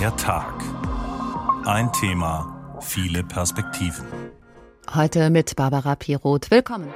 Der Tag. Ein Thema, viele Perspektiven. Heute mit Barbara Piroth. Willkommen.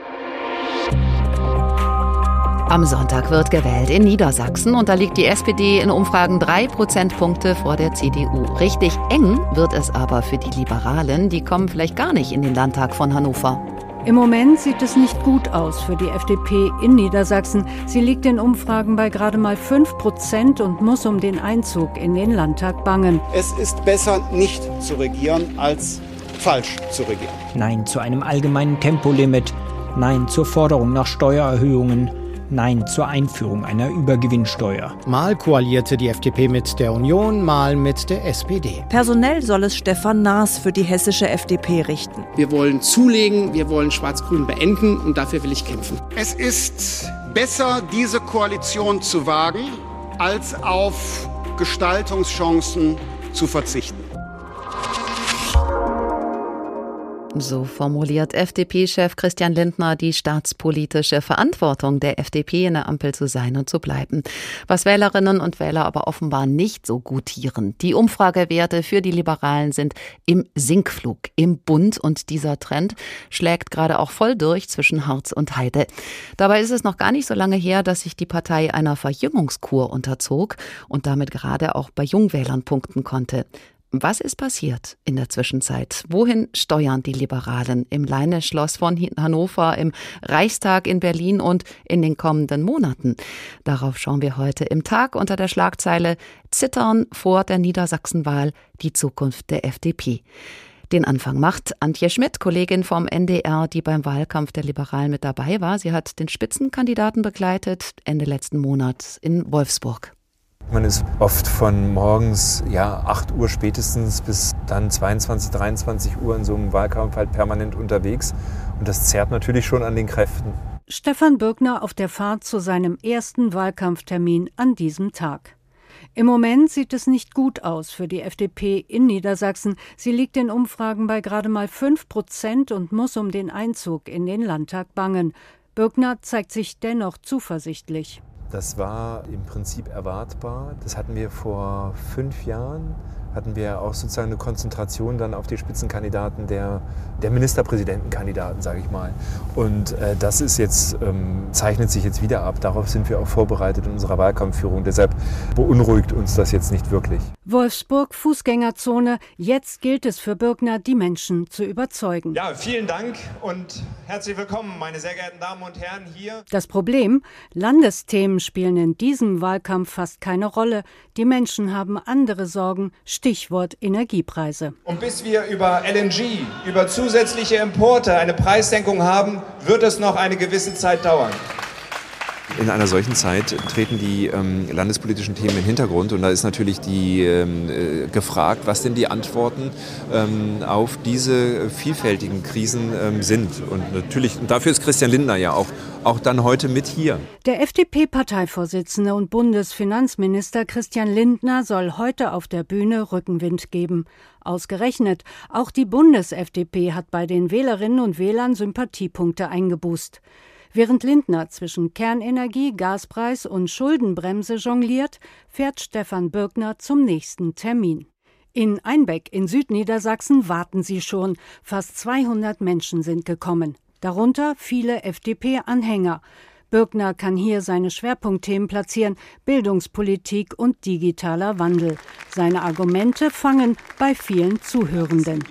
Am Sonntag wird gewählt in Niedersachsen und da liegt die SPD in Umfragen drei Prozentpunkte vor der CDU. Richtig eng wird es aber für die Liberalen, die kommen vielleicht gar nicht in den Landtag von Hannover. Im Moment sieht es nicht gut aus für die FDP in Niedersachsen. Sie liegt in Umfragen bei gerade mal 5 Prozent und muss um den Einzug in den Landtag bangen. Es ist besser, nicht zu regieren, als falsch zu regieren. Nein zu einem allgemeinen Tempolimit. Nein zur Forderung nach Steuererhöhungen. Nein zur Einführung einer Übergewinnsteuer. Mal koalierte die FDP mit der Union, mal mit der SPD. Personell soll es Stefan Naas für die hessische FDP richten. Wir wollen zulegen, wir wollen Schwarz-Grün beenden und dafür will ich kämpfen. Es ist besser, diese Koalition zu wagen, als auf Gestaltungschancen zu verzichten. So formuliert FDP-Chef Christian Lindner die staatspolitische Verantwortung der FDP in der Ampel zu sein und zu bleiben. Was Wählerinnen und Wähler aber offenbar nicht so gutieren. Die Umfragewerte für die Liberalen sind im Sinkflug im Bund und dieser Trend schlägt gerade auch voll durch zwischen Harz und Heide. Dabei ist es noch gar nicht so lange her, dass sich die Partei einer Verjüngungskur unterzog und damit gerade auch bei Jungwählern punkten konnte. Was ist passiert in der Zwischenzeit? Wohin steuern die Liberalen im Leine-Schloss von Hannover, im Reichstag in Berlin und in den kommenden Monaten? Darauf schauen wir heute im Tag unter der Schlagzeile Zittern vor der Niedersachsenwahl, die Zukunft der FDP. Den Anfang macht Antje Schmidt, Kollegin vom NDR, die beim Wahlkampf der Liberalen mit dabei war. Sie hat den Spitzenkandidaten begleitet Ende letzten Monats in Wolfsburg. Man ist oft von morgens ja, 8 Uhr spätestens bis dann 22, 23 Uhr in so einem Wahlkampf halt permanent unterwegs. Und das zerrt natürlich schon an den Kräften. Stefan Birkner auf der Fahrt zu seinem ersten Wahlkampftermin an diesem Tag. Im Moment sieht es nicht gut aus für die FDP in Niedersachsen. Sie liegt in Umfragen bei gerade mal 5 Prozent und muss um den Einzug in den Landtag bangen. Birkner zeigt sich dennoch zuversichtlich. Das war im Prinzip erwartbar. Das hatten wir vor fünf Jahren hatten wir auch sozusagen eine Konzentration dann auf die Spitzenkandidaten der, der Ministerpräsidentenkandidaten, sage ich mal. Und äh, das ist jetzt, ähm, zeichnet sich jetzt wieder ab. Darauf sind wir auch vorbereitet in unserer Wahlkampfführung. Deshalb beunruhigt uns das jetzt nicht wirklich. Wolfsburg, Fußgängerzone. Jetzt gilt es für Birkner, die Menschen zu überzeugen. Ja, vielen Dank und herzlich willkommen, meine sehr geehrten Damen und Herren hier. Das Problem, Landesthemen spielen in diesem Wahlkampf fast keine Rolle. Die Menschen haben andere Sorgen, Stichwort Energiepreise. Und bis wir über LNG, über zusätzliche Importe eine Preissenkung haben, wird es noch eine gewisse Zeit dauern. In einer solchen Zeit treten die ähm, landespolitischen Themen in den Hintergrund und da ist natürlich die ähm, äh, gefragt, was denn die Antworten ähm, auf diese vielfältigen Krisen ähm, sind. Und natürlich, und dafür ist Christian Lindner ja auch, auch dann heute mit hier. Der FDP-Parteivorsitzende und Bundesfinanzminister Christian Lindner soll heute auf der Bühne Rückenwind geben. Ausgerechnet, auch die Bundes-FDP hat bei den Wählerinnen und Wählern Sympathiepunkte eingeboost. Während Lindner zwischen Kernenergie, Gaspreis und Schuldenbremse jongliert, fährt Stefan Birkner zum nächsten Termin. In Einbeck in Südniedersachsen warten sie schon. Fast 200 Menschen sind gekommen. Darunter viele FDP-Anhänger. Birkner kann hier seine Schwerpunktthemen platzieren, Bildungspolitik und digitaler Wandel. Seine Argumente fangen bei vielen Zuhörenden.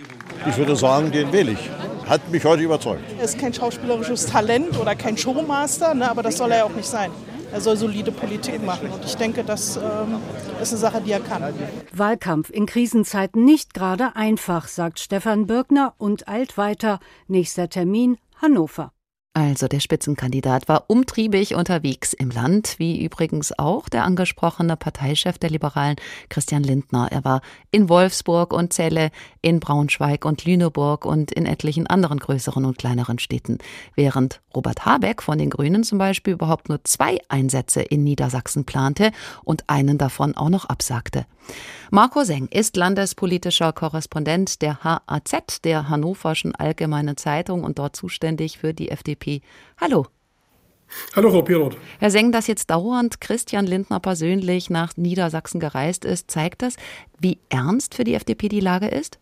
Ich würde sagen, den wähle ich hat mich heute überzeugt. Er ist kein schauspielerisches Talent oder kein Showmaster, ne, aber das soll er ja auch nicht sein. Er soll solide Politik machen und ich denke, das ähm, ist eine Sache, die er kann. Wahlkampf in Krisenzeiten nicht gerade einfach, sagt Stefan Birkner und eilt weiter. Nächster Termin Hannover. Also der Spitzenkandidat war umtriebig unterwegs im Land, wie übrigens auch der angesprochene Parteichef der Liberalen Christian Lindner. Er war in Wolfsburg und Celle, in Braunschweig und Lüneburg und in etlichen anderen größeren und kleineren Städten, während Robert Habeck von den Grünen zum Beispiel überhaupt nur zwei Einsätze in Niedersachsen plante und einen davon auch noch absagte. Marco Seng ist landespolitischer Korrespondent der HAZ, der Hannoverschen Allgemeinen Zeitung und dort zuständig für die FDP. Hallo. Hallo, Frau Piroth. Herr Seng, dass jetzt dauernd Christian Lindner persönlich nach Niedersachsen gereist ist, zeigt das, wie ernst für die FDP die Lage ist?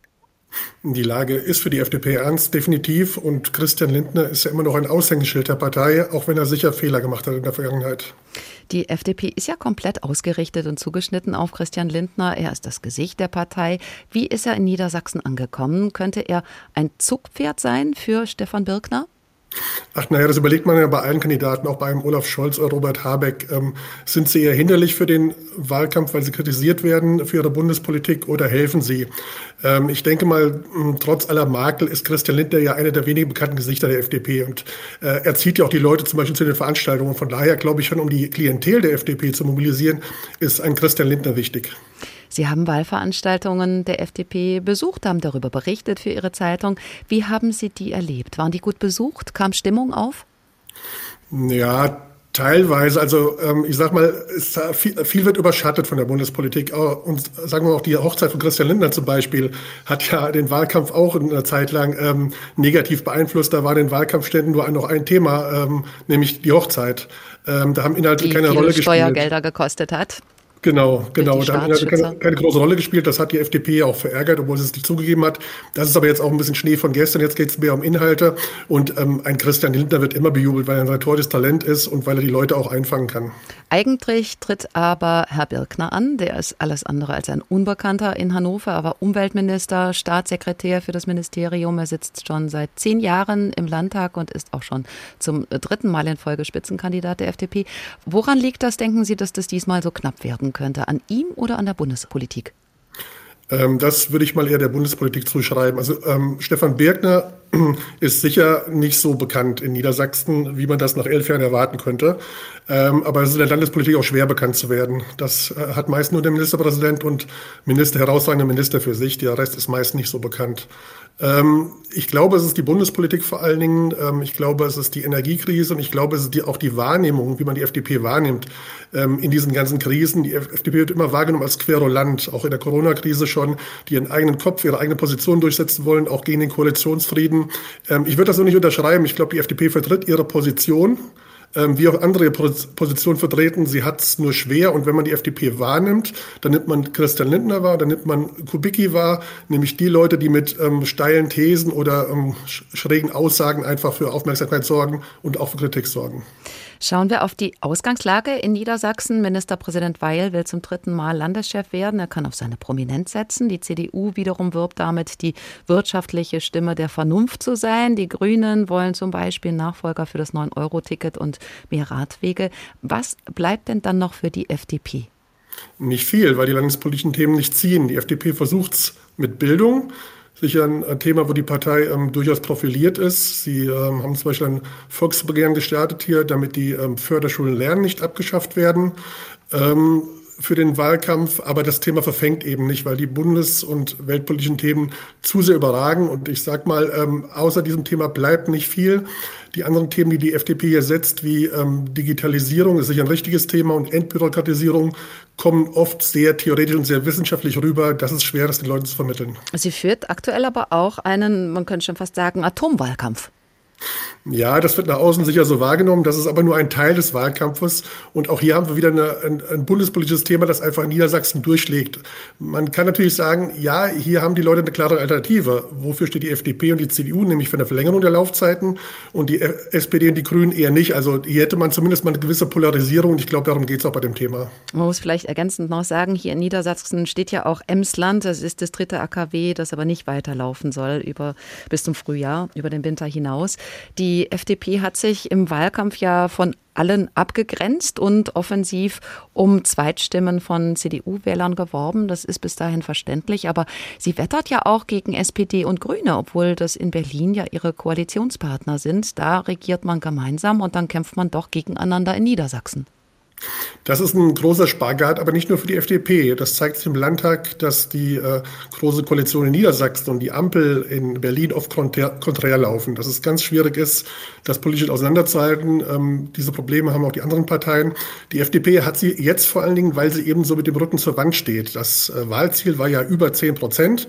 Die Lage ist für die FDP ernst, definitiv. Und Christian Lindner ist ja immer noch ein Aushängeschild der Partei, auch wenn er sicher Fehler gemacht hat in der Vergangenheit. Die FDP ist ja komplett ausgerichtet und zugeschnitten auf Christian Lindner. Er ist das Gesicht der Partei. Wie ist er in Niedersachsen angekommen? Könnte er ein Zugpferd sein für Stefan Birkner? Ach naja, das überlegt man ja bei allen Kandidaten, auch bei Olaf Scholz oder Robert Habeck. Ähm, sind sie eher hinderlich für den Wahlkampf, weil sie kritisiert werden für ihre Bundespolitik oder helfen sie? Ähm, ich denke mal, trotz aller Makel ist Christian Lindner ja einer der wenigen bekannten Gesichter der FDP und äh, er zieht ja auch die Leute zum Beispiel zu den Veranstaltungen. Von daher glaube ich schon, um die Klientel der FDP zu mobilisieren, ist ein Christian Lindner wichtig. Sie haben Wahlveranstaltungen der FDP besucht, haben darüber berichtet für Ihre Zeitung. Wie haben Sie die erlebt? Waren die gut besucht? Kam Stimmung auf? Ja, Teilweise, also ähm, ich sag mal, viel, viel, wird überschattet von der Bundespolitik. Und sagen wir auch die Hochzeit von Christian Lindner zum Beispiel hat ja den Wahlkampf auch in einer Zeit lang ähm, negativ beeinflusst. Da war in den Wahlkampfständen nur noch ein Thema, ähm, nämlich die Hochzeit. Ähm, da haben Inhalte keine Rolle gespielt. Steuergelder gekostet hat. Genau, genau. Da hat keine, keine, große Rolle gespielt. Das hat die FDP auch verärgert, obwohl sie es nicht zugegeben hat. Das ist aber jetzt auch ein bisschen Schnee von gestern. Jetzt geht es mehr um Inhalte. Und ähm, ein Christian Lindner wird immer bejubelt, weil er ein rhetorisches Talent ist und weil er die Leute auch einfangen kann. Eigentlich tritt aber Herr Birkner an. Der ist alles andere als ein Unbekannter in Hannover, aber Umweltminister, Staatssekretär für das Ministerium. Er sitzt schon seit zehn Jahren im Landtag und ist auch schon zum dritten Mal in Folge Spitzenkandidat der FDP. Woran liegt das, denken Sie, dass das diesmal so knapp werden könnte? An ihm oder an der Bundespolitik? Ähm, das würde ich mal eher der Bundespolitik zuschreiben. Also ähm, Stefan Birkner ist sicher nicht so bekannt in Niedersachsen, wie man das nach elf Jahren erwarten könnte. Ähm, aber es ist in der Landespolitik auch schwer bekannt zu werden. Das äh, hat meist nur der Ministerpräsident und Minister, herausragende Minister für sich. Der Rest ist meist nicht so bekannt. Ähm, ich glaube, es ist die Bundespolitik vor allen Dingen. Ähm, ich glaube, es ist die Energiekrise und ich glaube, es ist die, auch die Wahrnehmung, wie man die FDP wahrnimmt ähm, in diesen ganzen Krisen. Die FDP wird immer wahrgenommen als Querulant, auch in der Corona-Krise schon, die ihren eigenen Kopf, ihre eigene Position durchsetzen wollen, auch gegen den Koalitionsfrieden. Ich würde das so nicht unterschreiben. Ich glaube, die FDP vertritt ihre Position ähm, wie auch andere Positionen vertreten. Sie hat es nur schwer und wenn man die FDP wahrnimmt, dann nimmt man Christian Lindner wahr, dann nimmt man Kubicki wahr, nämlich die Leute, die mit ähm, steilen Thesen oder ähm, schrägen Aussagen einfach für Aufmerksamkeit sorgen und auch für Kritik sorgen. Schauen wir auf die Ausgangslage in Niedersachsen. Ministerpräsident Weil will zum dritten Mal Landeschef werden. Er kann auf seine Prominenz setzen. Die CDU wiederum wirbt damit, die wirtschaftliche Stimme der Vernunft zu sein. Die Grünen wollen zum Beispiel Nachfolger für das 9-Euro-Ticket und mehr Radwege. Was bleibt denn dann noch für die FDP? Nicht viel, weil die landespolitischen Themen nicht ziehen. Die FDP versucht es mit Bildung sicher ein Thema, wo die Partei ähm, durchaus profiliert ist. Sie ähm, haben zum Beispiel ein Volksbegehren gestartet hier, damit die ähm, Förderschulen Lernen nicht abgeschafft werden. Ähm, für den Wahlkampf, aber das Thema verfängt eben nicht, weil die bundes- und weltpolitischen Themen zu sehr überragen. Und ich sage mal, ähm, außer diesem Thema bleibt nicht viel. Die anderen Themen, die die FDP hier setzt, wie ähm, Digitalisierung, ist sicher ein richtiges Thema und Entbürokratisierung, kommen oft sehr theoretisch und sehr wissenschaftlich rüber. Das ist schwer, das den Leuten zu vermitteln. Sie führt aktuell aber auch einen, man könnte schon fast sagen, Atomwahlkampf. Ja, das wird nach außen sicher so wahrgenommen. Das ist aber nur ein Teil des Wahlkampfes. Und auch hier haben wir wieder eine, ein, ein, bundespolitisches Thema, das einfach in Niedersachsen durchschlägt. Man kann natürlich sagen, ja, hier haben die Leute eine klare Alternative. Wofür steht die FDP und die CDU? Nämlich für eine Verlängerung der Laufzeiten und die SPD und die Grünen eher nicht. Also hier hätte man zumindest mal eine gewisse Polarisierung. Und ich glaube, darum geht es auch bei dem Thema. Man muss vielleicht ergänzend noch sagen, hier in Niedersachsen steht ja auch Emsland. Das ist das dritte AKW, das aber nicht weiterlaufen soll über, bis zum Frühjahr, über den Winter hinaus. Die FDP hat sich im Wahlkampf ja von allen abgegrenzt und offensiv um Zweitstimmen von CDU-Wählern geworben. Das ist bis dahin verständlich. Aber sie wettert ja auch gegen SPD und Grüne, obwohl das in Berlin ja ihre Koalitionspartner sind. Da regiert man gemeinsam und dann kämpft man doch gegeneinander in Niedersachsen. Das ist ein großer Spagat, aber nicht nur für die FDP. Das zeigt sich im Landtag, dass die äh, große Koalition in Niedersachsen und die Ampel in Berlin oft konträr, laufen. Dass es ganz schwierig ist, das politisch auseinanderzuhalten. Ähm, diese Probleme haben auch die anderen Parteien. Die FDP hat sie jetzt vor allen Dingen, weil sie eben so mit dem Rücken zur Wand steht. Das äh, Wahlziel war ja über 10 Prozent.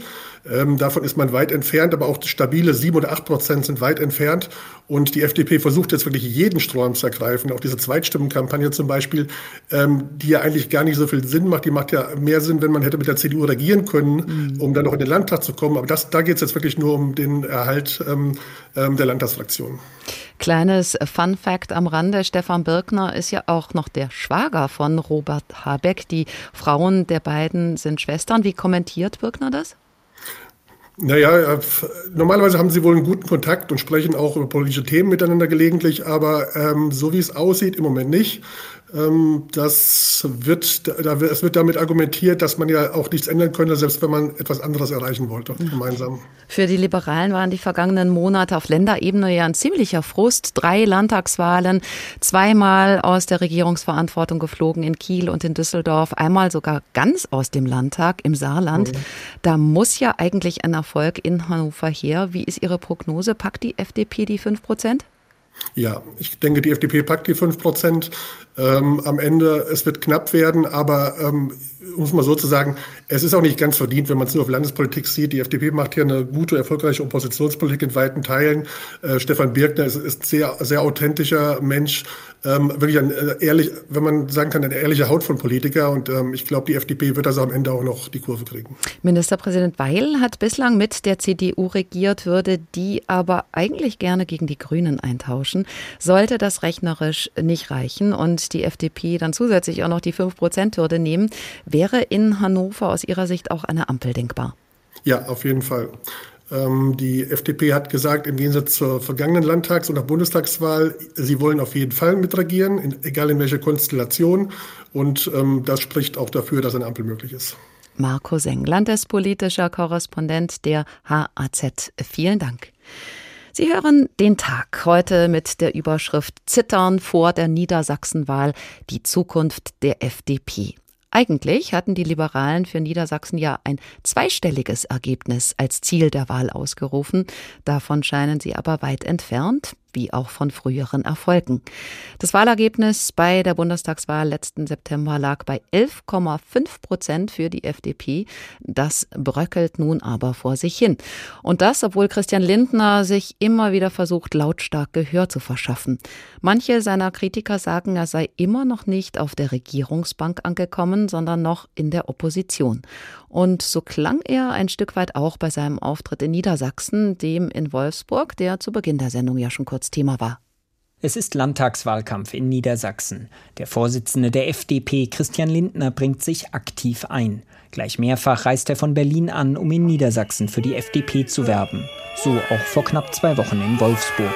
Ähm, davon ist man weit entfernt, aber auch stabile sieben oder acht Prozent sind weit entfernt. Und die FDP versucht jetzt wirklich jeden Strom zu ergreifen. Auch diese Zweitstimmenkampagne zum Beispiel, ähm, die ja eigentlich gar nicht so viel Sinn macht. Die macht ja mehr Sinn, wenn man hätte mit der CDU regieren können, mhm. um dann noch in den Landtag zu kommen. Aber das, da geht es jetzt wirklich nur um den Erhalt ähm, ähm, der Landtagsfraktion. Kleines Fun Fact am Rande. Stefan Birkner ist ja auch noch der Schwager von Robert Habeck. Die Frauen der beiden sind Schwestern. Wie kommentiert Birkner das? Naja, normalerweise haben sie wohl einen guten Kontakt und sprechen auch über politische Themen miteinander gelegentlich, aber ähm, so wie es aussieht, im Moment nicht. Ähm, das wird, es wird damit argumentiert, dass man ja auch nichts ändern könnte, selbst wenn man etwas anderes erreichen wollte, gemeinsam. Für die Liberalen waren die vergangenen Monate auf Länderebene ja ein ziemlicher Frust. Drei Landtagswahlen, zweimal aus der Regierungsverantwortung geflogen in Kiel und in Düsseldorf, einmal sogar ganz aus dem Landtag im Saarland. Mhm. Da muss ja eigentlich ein Erfolg in Hannover her. Wie ist Ihre Prognose? Packt die FDP die 5 Prozent? Ja, ich denke, die FDP packt die 5 Prozent. Ähm, am Ende, es wird knapp werden, aber ähm, muss man sozusagen, es ist auch nicht ganz verdient, wenn man es nur auf Landespolitik sieht. Die FDP macht hier eine gute, erfolgreiche Oppositionspolitik in weiten Teilen. Äh, Stefan Birkner ist, ist sehr, sehr authentischer Mensch, ähm, wirklich ein äh, ehrlich, wenn man sagen kann, eine ehrliche Haut von Politiker. Und ähm, ich glaube, die FDP wird also am Ende auch noch die Kurve kriegen. Ministerpräsident Weil hat bislang mit der CDU regiert, würde die aber eigentlich gerne gegen die Grünen eintauschen. Sollte das rechnerisch nicht reichen und die FDP dann zusätzlich auch noch die 5-Prozent-Hürde nehmen, wäre in Hannover aus Ihrer Sicht auch eine Ampel denkbar? Ja, auf jeden Fall. Ähm, die FDP hat gesagt, im Gegensatz zur vergangenen Landtags- und auch Bundestagswahl, sie wollen auf jeden Fall mitregieren, egal in welcher Konstellation. Und ähm, das spricht auch dafür, dass eine Ampel möglich ist. Marco Seng, landespolitischer Korrespondent der HAZ. Vielen Dank. Sie hören den Tag heute mit der Überschrift Zittern vor der Niedersachsenwahl, die Zukunft der FDP. Eigentlich hatten die Liberalen für Niedersachsen ja ein zweistelliges Ergebnis als Ziel der Wahl ausgerufen. Davon scheinen sie aber weit entfernt wie auch von früheren Erfolgen. Das Wahlergebnis bei der Bundestagswahl letzten September lag bei 11,5 Prozent für die FDP. Das bröckelt nun aber vor sich hin. Und das, obwohl Christian Lindner sich immer wieder versucht, lautstark Gehör zu verschaffen. Manche seiner Kritiker sagen, er sei immer noch nicht auf der Regierungsbank angekommen, sondern noch in der Opposition. Und so klang er ein Stück weit auch bei seinem Auftritt in Niedersachsen, dem in Wolfsburg, der zu Beginn der Sendung ja schon kurz Thema war. Es ist Landtagswahlkampf in Niedersachsen. Der Vorsitzende der FDP, Christian Lindner, bringt sich aktiv ein. Gleich mehrfach reist er von Berlin an, um in Niedersachsen für die FDP zu werben. So auch vor knapp zwei Wochen in Wolfsburg.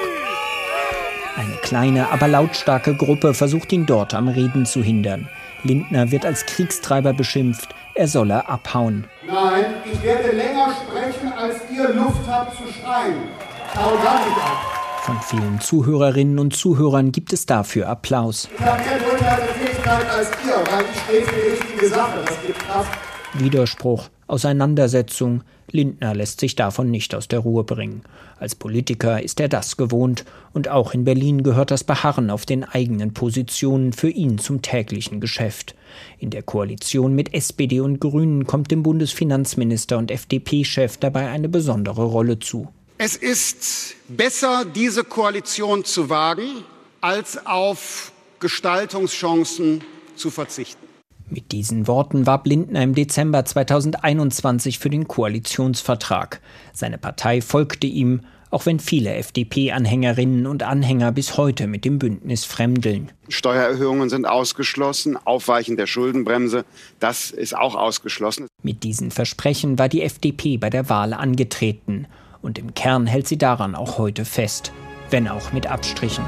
Eine kleine, aber lautstarke Gruppe versucht ihn dort am Reden zu hindern. Lindner wird als Kriegstreiber beschimpft, er solle abhauen. Nein, ich werde länger sprechen, als ihr Luft habt zu schreien. Hau gar nicht ab. Von vielen Zuhörerinnen und Zuhörern gibt es dafür Applaus. Ich habe mehr Durchhaltefähigkeit als ihr, weil ich stehe für die richtige Sache. Das gibt Kraft. Widerspruch, Auseinandersetzung. Lindner lässt sich davon nicht aus der Ruhe bringen. Als Politiker ist er das gewohnt, und auch in Berlin gehört das Beharren auf den eigenen Positionen für ihn zum täglichen Geschäft. In der Koalition mit SPD und Grünen kommt dem Bundesfinanzminister und FDP-Chef dabei eine besondere Rolle zu. Es ist besser, diese Koalition zu wagen, als auf Gestaltungschancen zu verzichten. Mit diesen Worten warb Lindner im Dezember 2021 für den Koalitionsvertrag. Seine Partei folgte ihm, auch wenn viele FDP-Anhängerinnen und Anhänger bis heute mit dem Bündnis fremdeln. Steuererhöhungen sind ausgeschlossen, Aufweichen der Schuldenbremse, das ist auch ausgeschlossen. Mit diesen Versprechen war die FDP bei der Wahl angetreten. Und im Kern hält sie daran auch heute fest, wenn auch mit Abstrichen.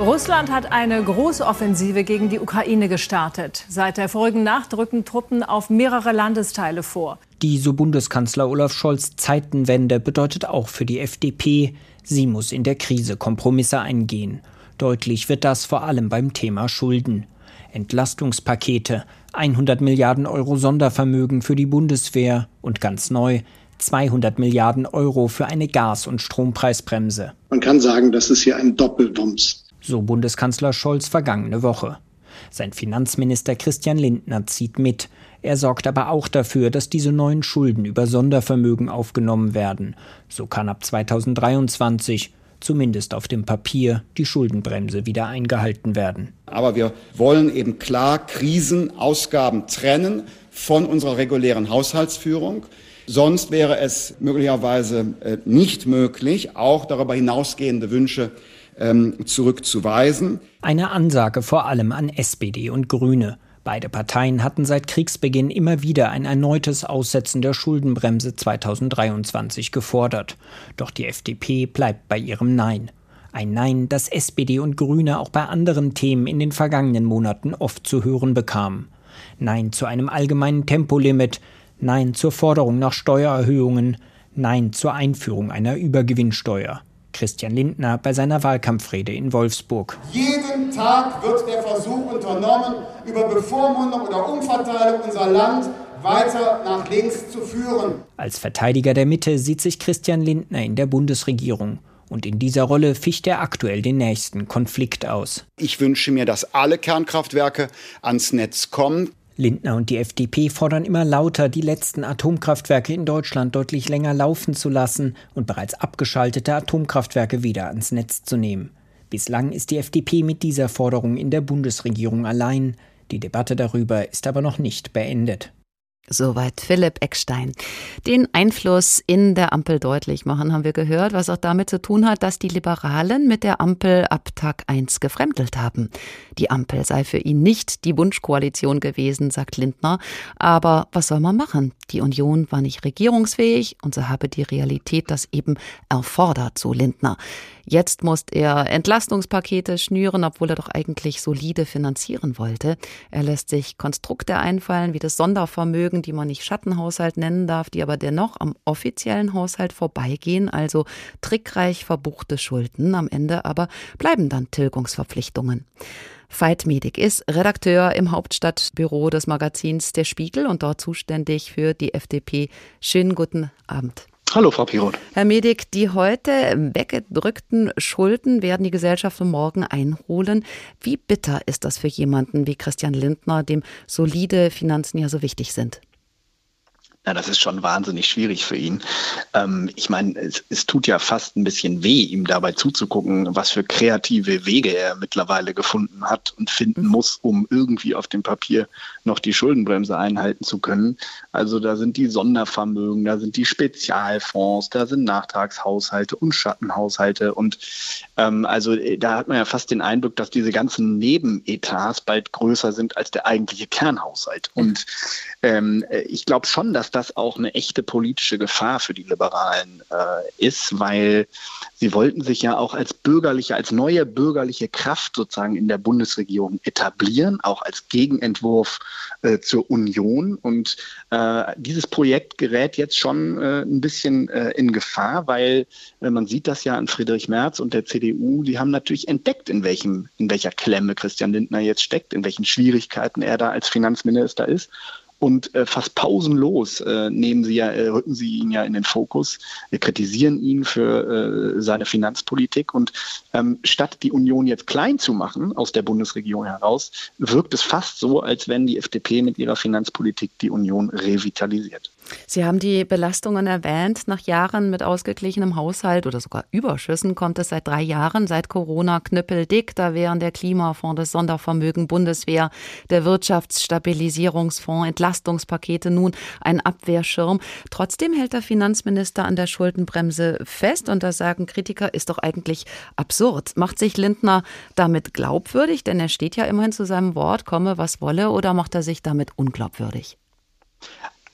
Russland hat eine große Offensive gegen die Ukraine gestartet. Seit der vorigen Nacht rücken Truppen auf mehrere Landesteile vor. Die, so Bundeskanzler Olaf Scholz, Zeitenwende bedeutet auch für die FDP, sie muss in der Krise Kompromisse eingehen. Deutlich wird das vor allem beim Thema Schulden. Entlastungspakete, 100 Milliarden Euro Sondervermögen für die Bundeswehr und ganz neu 200 Milliarden Euro für eine Gas- und Strompreisbremse. Man kann sagen, das ist hier ein Doppelwumms. So Bundeskanzler Scholz vergangene Woche. Sein Finanzminister Christian Lindner zieht mit. Er sorgt aber auch dafür, dass diese neuen Schulden über Sondervermögen aufgenommen werden. So kann ab 2023 zumindest auf dem Papier, die Schuldenbremse wieder eingehalten werden. Aber wir wollen eben klar Krisenausgaben trennen von unserer regulären Haushaltsführung. Sonst wäre es möglicherweise äh, nicht möglich, auch darüber hinausgehende Wünsche ähm, zurückzuweisen. Eine Ansage vor allem an SPD und Grüne. Beide Parteien hatten seit Kriegsbeginn immer wieder ein erneutes Aussetzen der Schuldenbremse 2023 gefordert. Doch die FDP bleibt bei ihrem Nein. Ein Nein, das SPD und Grüne auch bei anderen Themen in den vergangenen Monaten oft zu hören bekamen. Nein zu einem allgemeinen Tempolimit, Nein zur Forderung nach Steuererhöhungen, Nein zur Einführung einer Übergewinnsteuer. Christian Lindner bei seiner Wahlkampfrede in Wolfsburg. Jeden Tag wird der Versuch unternommen, über Bevormundung oder Umverteilung unser Land weiter nach links zu führen. Als Verteidiger der Mitte sieht sich Christian Lindner in der Bundesregierung. Und in dieser Rolle ficht er aktuell den nächsten Konflikt aus. Ich wünsche mir, dass alle Kernkraftwerke ans Netz kommen. Lindner und die FDP fordern immer lauter, die letzten Atomkraftwerke in Deutschland deutlich länger laufen zu lassen und bereits abgeschaltete Atomkraftwerke wieder ans Netz zu nehmen. Bislang ist die FDP mit dieser Forderung in der Bundesregierung allein. Die Debatte darüber ist aber noch nicht beendet. Soweit Philipp Eckstein. Den Einfluss in der Ampel deutlich machen, haben wir gehört, was auch damit zu tun hat, dass die Liberalen mit der Ampel ab Tag 1 gefremdelt haben. Die Ampel sei für ihn nicht die Wunschkoalition gewesen, sagt Lindner. Aber was soll man machen? Die Union war nicht regierungsfähig und so habe die Realität das eben erfordert, so Lindner. Jetzt muss er Entlastungspakete schnüren, obwohl er doch eigentlich solide finanzieren wollte. Er lässt sich Konstrukte einfallen, wie das Sondervermögen, die man nicht Schattenhaushalt nennen darf, die aber dennoch am offiziellen Haushalt vorbeigehen, also trickreich verbuchte Schulden. Am Ende aber bleiben dann Tilgungsverpflichtungen. Veit Medig ist Redakteur im Hauptstadtbüro des Magazins Der Spiegel und dort zuständig für die FDP. Schönen guten Abend. Hallo, Frau Piroth. Herr Medik, die heute weggedrückten Schulden werden die Gesellschaft morgen einholen. Wie bitter ist das für jemanden wie Christian Lindner, dem solide Finanzen ja so wichtig sind? Ja, das ist schon wahnsinnig schwierig für ihn. Ähm, ich meine, es, es, tut ja fast ein bisschen weh, ihm dabei zuzugucken, was für kreative Wege er mittlerweile gefunden hat und finden muss, um irgendwie auf dem Papier noch die Schuldenbremse einhalten zu können. Also da sind die Sondervermögen, da sind die Spezialfonds, da sind Nachtragshaushalte und Schattenhaushalte. Und ähm, also äh, da hat man ja fast den Eindruck, dass diese ganzen Nebenetats bald größer sind als der eigentliche Kernhaushalt. Und ähm, äh, ich glaube schon, dass das auch eine echte politische Gefahr für die Liberalen äh, ist, weil sie wollten sich ja auch als bürgerliche, als neue bürgerliche Kraft sozusagen in der Bundesregierung etablieren, auch als Gegenentwurf äh, zur Union. Und äh, dieses Projekt gerät jetzt schon äh, ein bisschen äh, in Gefahr, weil äh, man sieht das ja an Friedrich Merz und der CDU, die haben natürlich entdeckt, in welchem, in welcher Klemme Christian Lindner jetzt steckt, in welchen Schwierigkeiten er da als Finanzminister ist und äh, fast pausenlos äh, nehmen sie ja, äh, rücken sie ihn ja in den Fokus. Wir kritisieren ihn für äh, seine Finanzpolitik und ähm, statt die Union jetzt klein zu machen aus der Bundesregierung heraus, wirkt es fast so, als wenn die FDP mit ihrer Finanzpolitik die Union revitalisiert. Sie haben die Belastungen erwähnt. Nach Jahren mit ausgeglichenem Haushalt oder sogar Überschüssen kommt es seit drei Jahren, seit Corona knüppeldick. Da wären der Klimafonds, das Sondervermögen Bundeswehr, der Wirtschaftsstabilisierungsfonds, Entlastungspakete, nun ein Abwehrschirm. Trotzdem hält der Finanzminister an der Schuldenbremse fest und das sagen Kritiker, ist doch eigentlich absurd. Macht sich Lindner damit glaubwürdig, denn er steht ja immerhin zu seinem Wort, komme was wolle, oder macht er sich damit unglaubwürdig?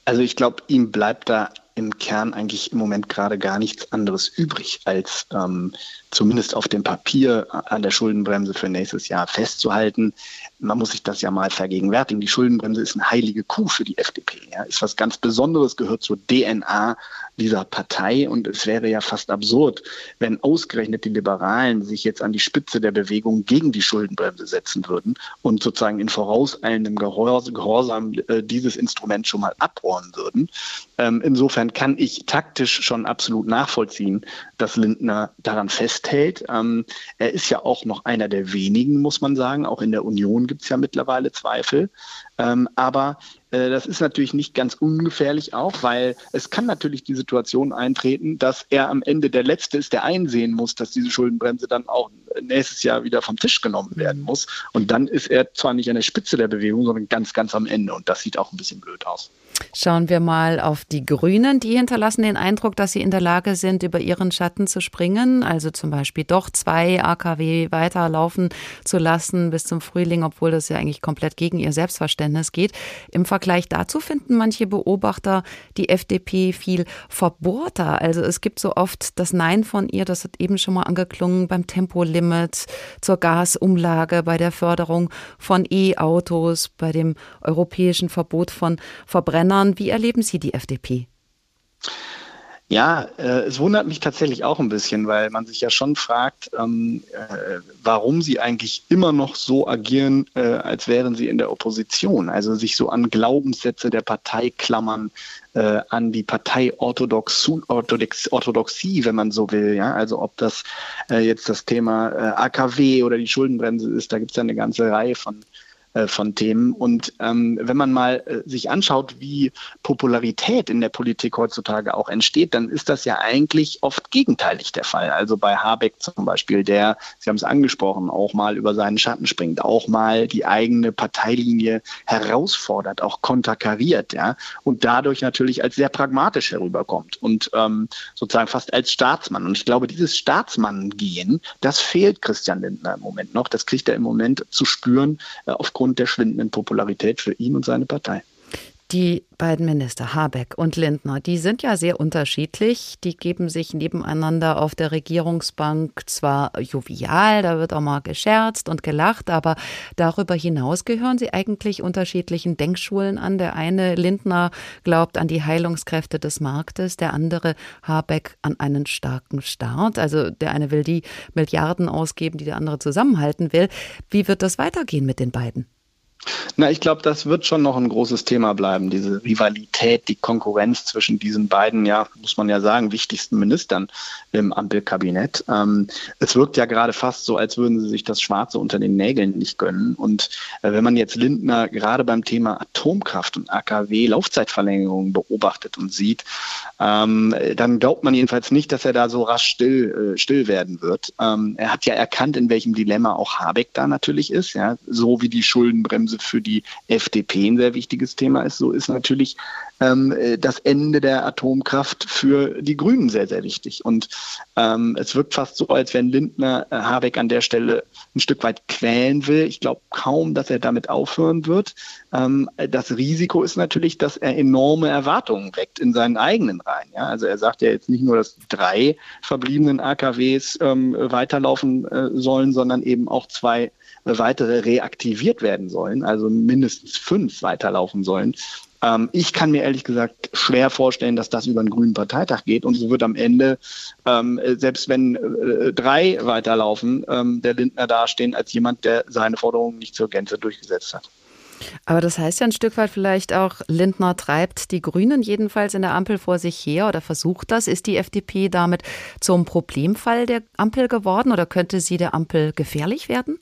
Also ich glaube, ihm bleibt da im Kern eigentlich im Moment gerade gar nichts anderes übrig, als ähm, zumindest auf dem Papier an der Schuldenbremse für nächstes Jahr festzuhalten. Man muss sich das ja mal vergegenwärtigen. Die Schuldenbremse ist eine heilige Kuh für die FDP. Ja. Ist was ganz Besonderes, gehört zur DNA dieser Partei. Und es wäre ja fast absurd, wenn ausgerechnet die Liberalen sich jetzt an die Spitze der Bewegung gegen die Schuldenbremse setzen würden und sozusagen in vorauseilendem Gehorsam äh, dieses Instrument schon mal abrohren würden. Ähm, insofern kann ich taktisch schon absolut nachvollziehen, dass Lindner daran festhält. Ähm, er ist ja auch noch einer der wenigen, muss man sagen. Auch in der Union gibt es ja mittlerweile Zweifel. Ähm, aber äh, das ist natürlich nicht ganz ungefährlich auch, weil es kann natürlich die Situation eintreten, dass er am Ende der Letzte ist, der einsehen muss, dass diese Schuldenbremse dann auch nächstes Jahr wieder vom Tisch genommen werden muss. Und dann ist er zwar nicht an der Spitze der Bewegung, sondern ganz, ganz am Ende. Und das sieht auch ein bisschen blöd aus. Schauen wir mal auf die Grünen. Die hinterlassen den Eindruck, dass sie in der Lage sind, über ihren Schatten zu springen. Also zum Beispiel doch zwei AKW weiterlaufen zu lassen bis zum Frühling, obwohl das ja eigentlich komplett gegen ihr Selbstverständnis geht. Im Vergleich dazu finden manche Beobachter die FDP viel verbohrter. Also es gibt so oft das Nein von ihr, das hat eben schon mal angeklungen beim Tempolimit, zur Gasumlage, bei der Förderung von E-Autos, bei dem europäischen Verbot von Verbrennern Männern. Wie erleben Sie die FDP? Ja, äh, es wundert mich tatsächlich auch ein bisschen, weil man sich ja schon fragt, ähm, äh, warum sie eigentlich immer noch so agieren, äh, als wären sie in der Opposition. Also sich so an Glaubenssätze der Partei klammern, äh, an die Parteiorthodoxie, Orthodoxie, wenn man so will. Ja? Also ob das äh, jetzt das Thema äh, AKW oder die Schuldenbremse ist, da gibt es ja eine ganze Reihe von von Themen. Und ähm, wenn man mal äh, sich anschaut, wie Popularität in der Politik heutzutage auch entsteht, dann ist das ja eigentlich oft gegenteilig der Fall. Also bei Habeck zum Beispiel, der, Sie haben es angesprochen, auch mal über seinen Schatten springt, auch mal die eigene Parteilinie herausfordert, auch konterkariert, ja, und dadurch natürlich als sehr pragmatisch herüberkommt und ähm, sozusagen fast als Staatsmann. Und ich glaube, dieses Staatsmann-Gehen, das fehlt Christian Lindner im Moment noch. Das kriegt er im Moment zu spüren äh, aufgrund aufgrund der schwindenden Popularität für ihn und seine Partei. Die beiden Minister Habeck und Lindner, die sind ja sehr unterschiedlich. Die geben sich nebeneinander auf der Regierungsbank zwar jovial, da wird auch mal gescherzt und gelacht, aber darüber hinaus gehören sie eigentlich unterschiedlichen Denkschulen an. Der eine Lindner glaubt an die Heilungskräfte des Marktes, der andere Habeck an einen starken Staat. Also der eine will die Milliarden ausgeben, die der andere zusammenhalten will. Wie wird das weitergehen mit den beiden? Na, ich glaube, das wird schon noch ein großes Thema bleiben, diese Rivalität, die Konkurrenz zwischen diesen beiden, ja, muss man ja sagen, wichtigsten Ministern im Ampelkabinett. Ähm, es wirkt ja gerade fast so, als würden sie sich das Schwarze unter den Nägeln nicht gönnen. Und äh, wenn man jetzt Lindner gerade beim Thema Atomkraft und AKW Laufzeitverlängerung beobachtet und sieht, ähm, dann glaubt man jedenfalls nicht, dass er da so rasch still, äh, still werden wird. Ähm, er hat ja erkannt, in welchem Dilemma auch Habeck da natürlich ist, ja, so wie die Schuldenbremse Bremse für die FDP ein sehr wichtiges Thema ist, so ist natürlich ähm, das Ende der Atomkraft für die Grünen sehr, sehr wichtig. Und ähm, es wirkt fast so, als wenn Lindner äh, Habeck an der Stelle ein Stück weit quälen will. Ich glaube kaum, dass er damit aufhören wird. Ähm, das Risiko ist natürlich, dass er enorme Erwartungen weckt in seinen eigenen Reihen. Ja? Also er sagt ja jetzt nicht nur, dass drei verbliebenen AKWs ähm, weiterlaufen äh, sollen, sondern eben auch zwei weitere reaktiviert werden sollen, also mindestens fünf weiterlaufen sollen. Ähm, ich kann mir ehrlich gesagt schwer vorstellen, dass das über einen grünen Parteitag geht und so wird am Ende, ähm, selbst wenn äh, drei weiterlaufen, ähm, der Lindner dastehen als jemand, der seine Forderungen nicht zur Gänze durchgesetzt hat. Aber das heißt ja ein Stück weit vielleicht auch, Lindner treibt die Grünen jedenfalls in der Ampel vor sich her oder versucht das. Ist die FDP damit zum Problemfall der Ampel geworden oder könnte sie der Ampel gefährlich werden?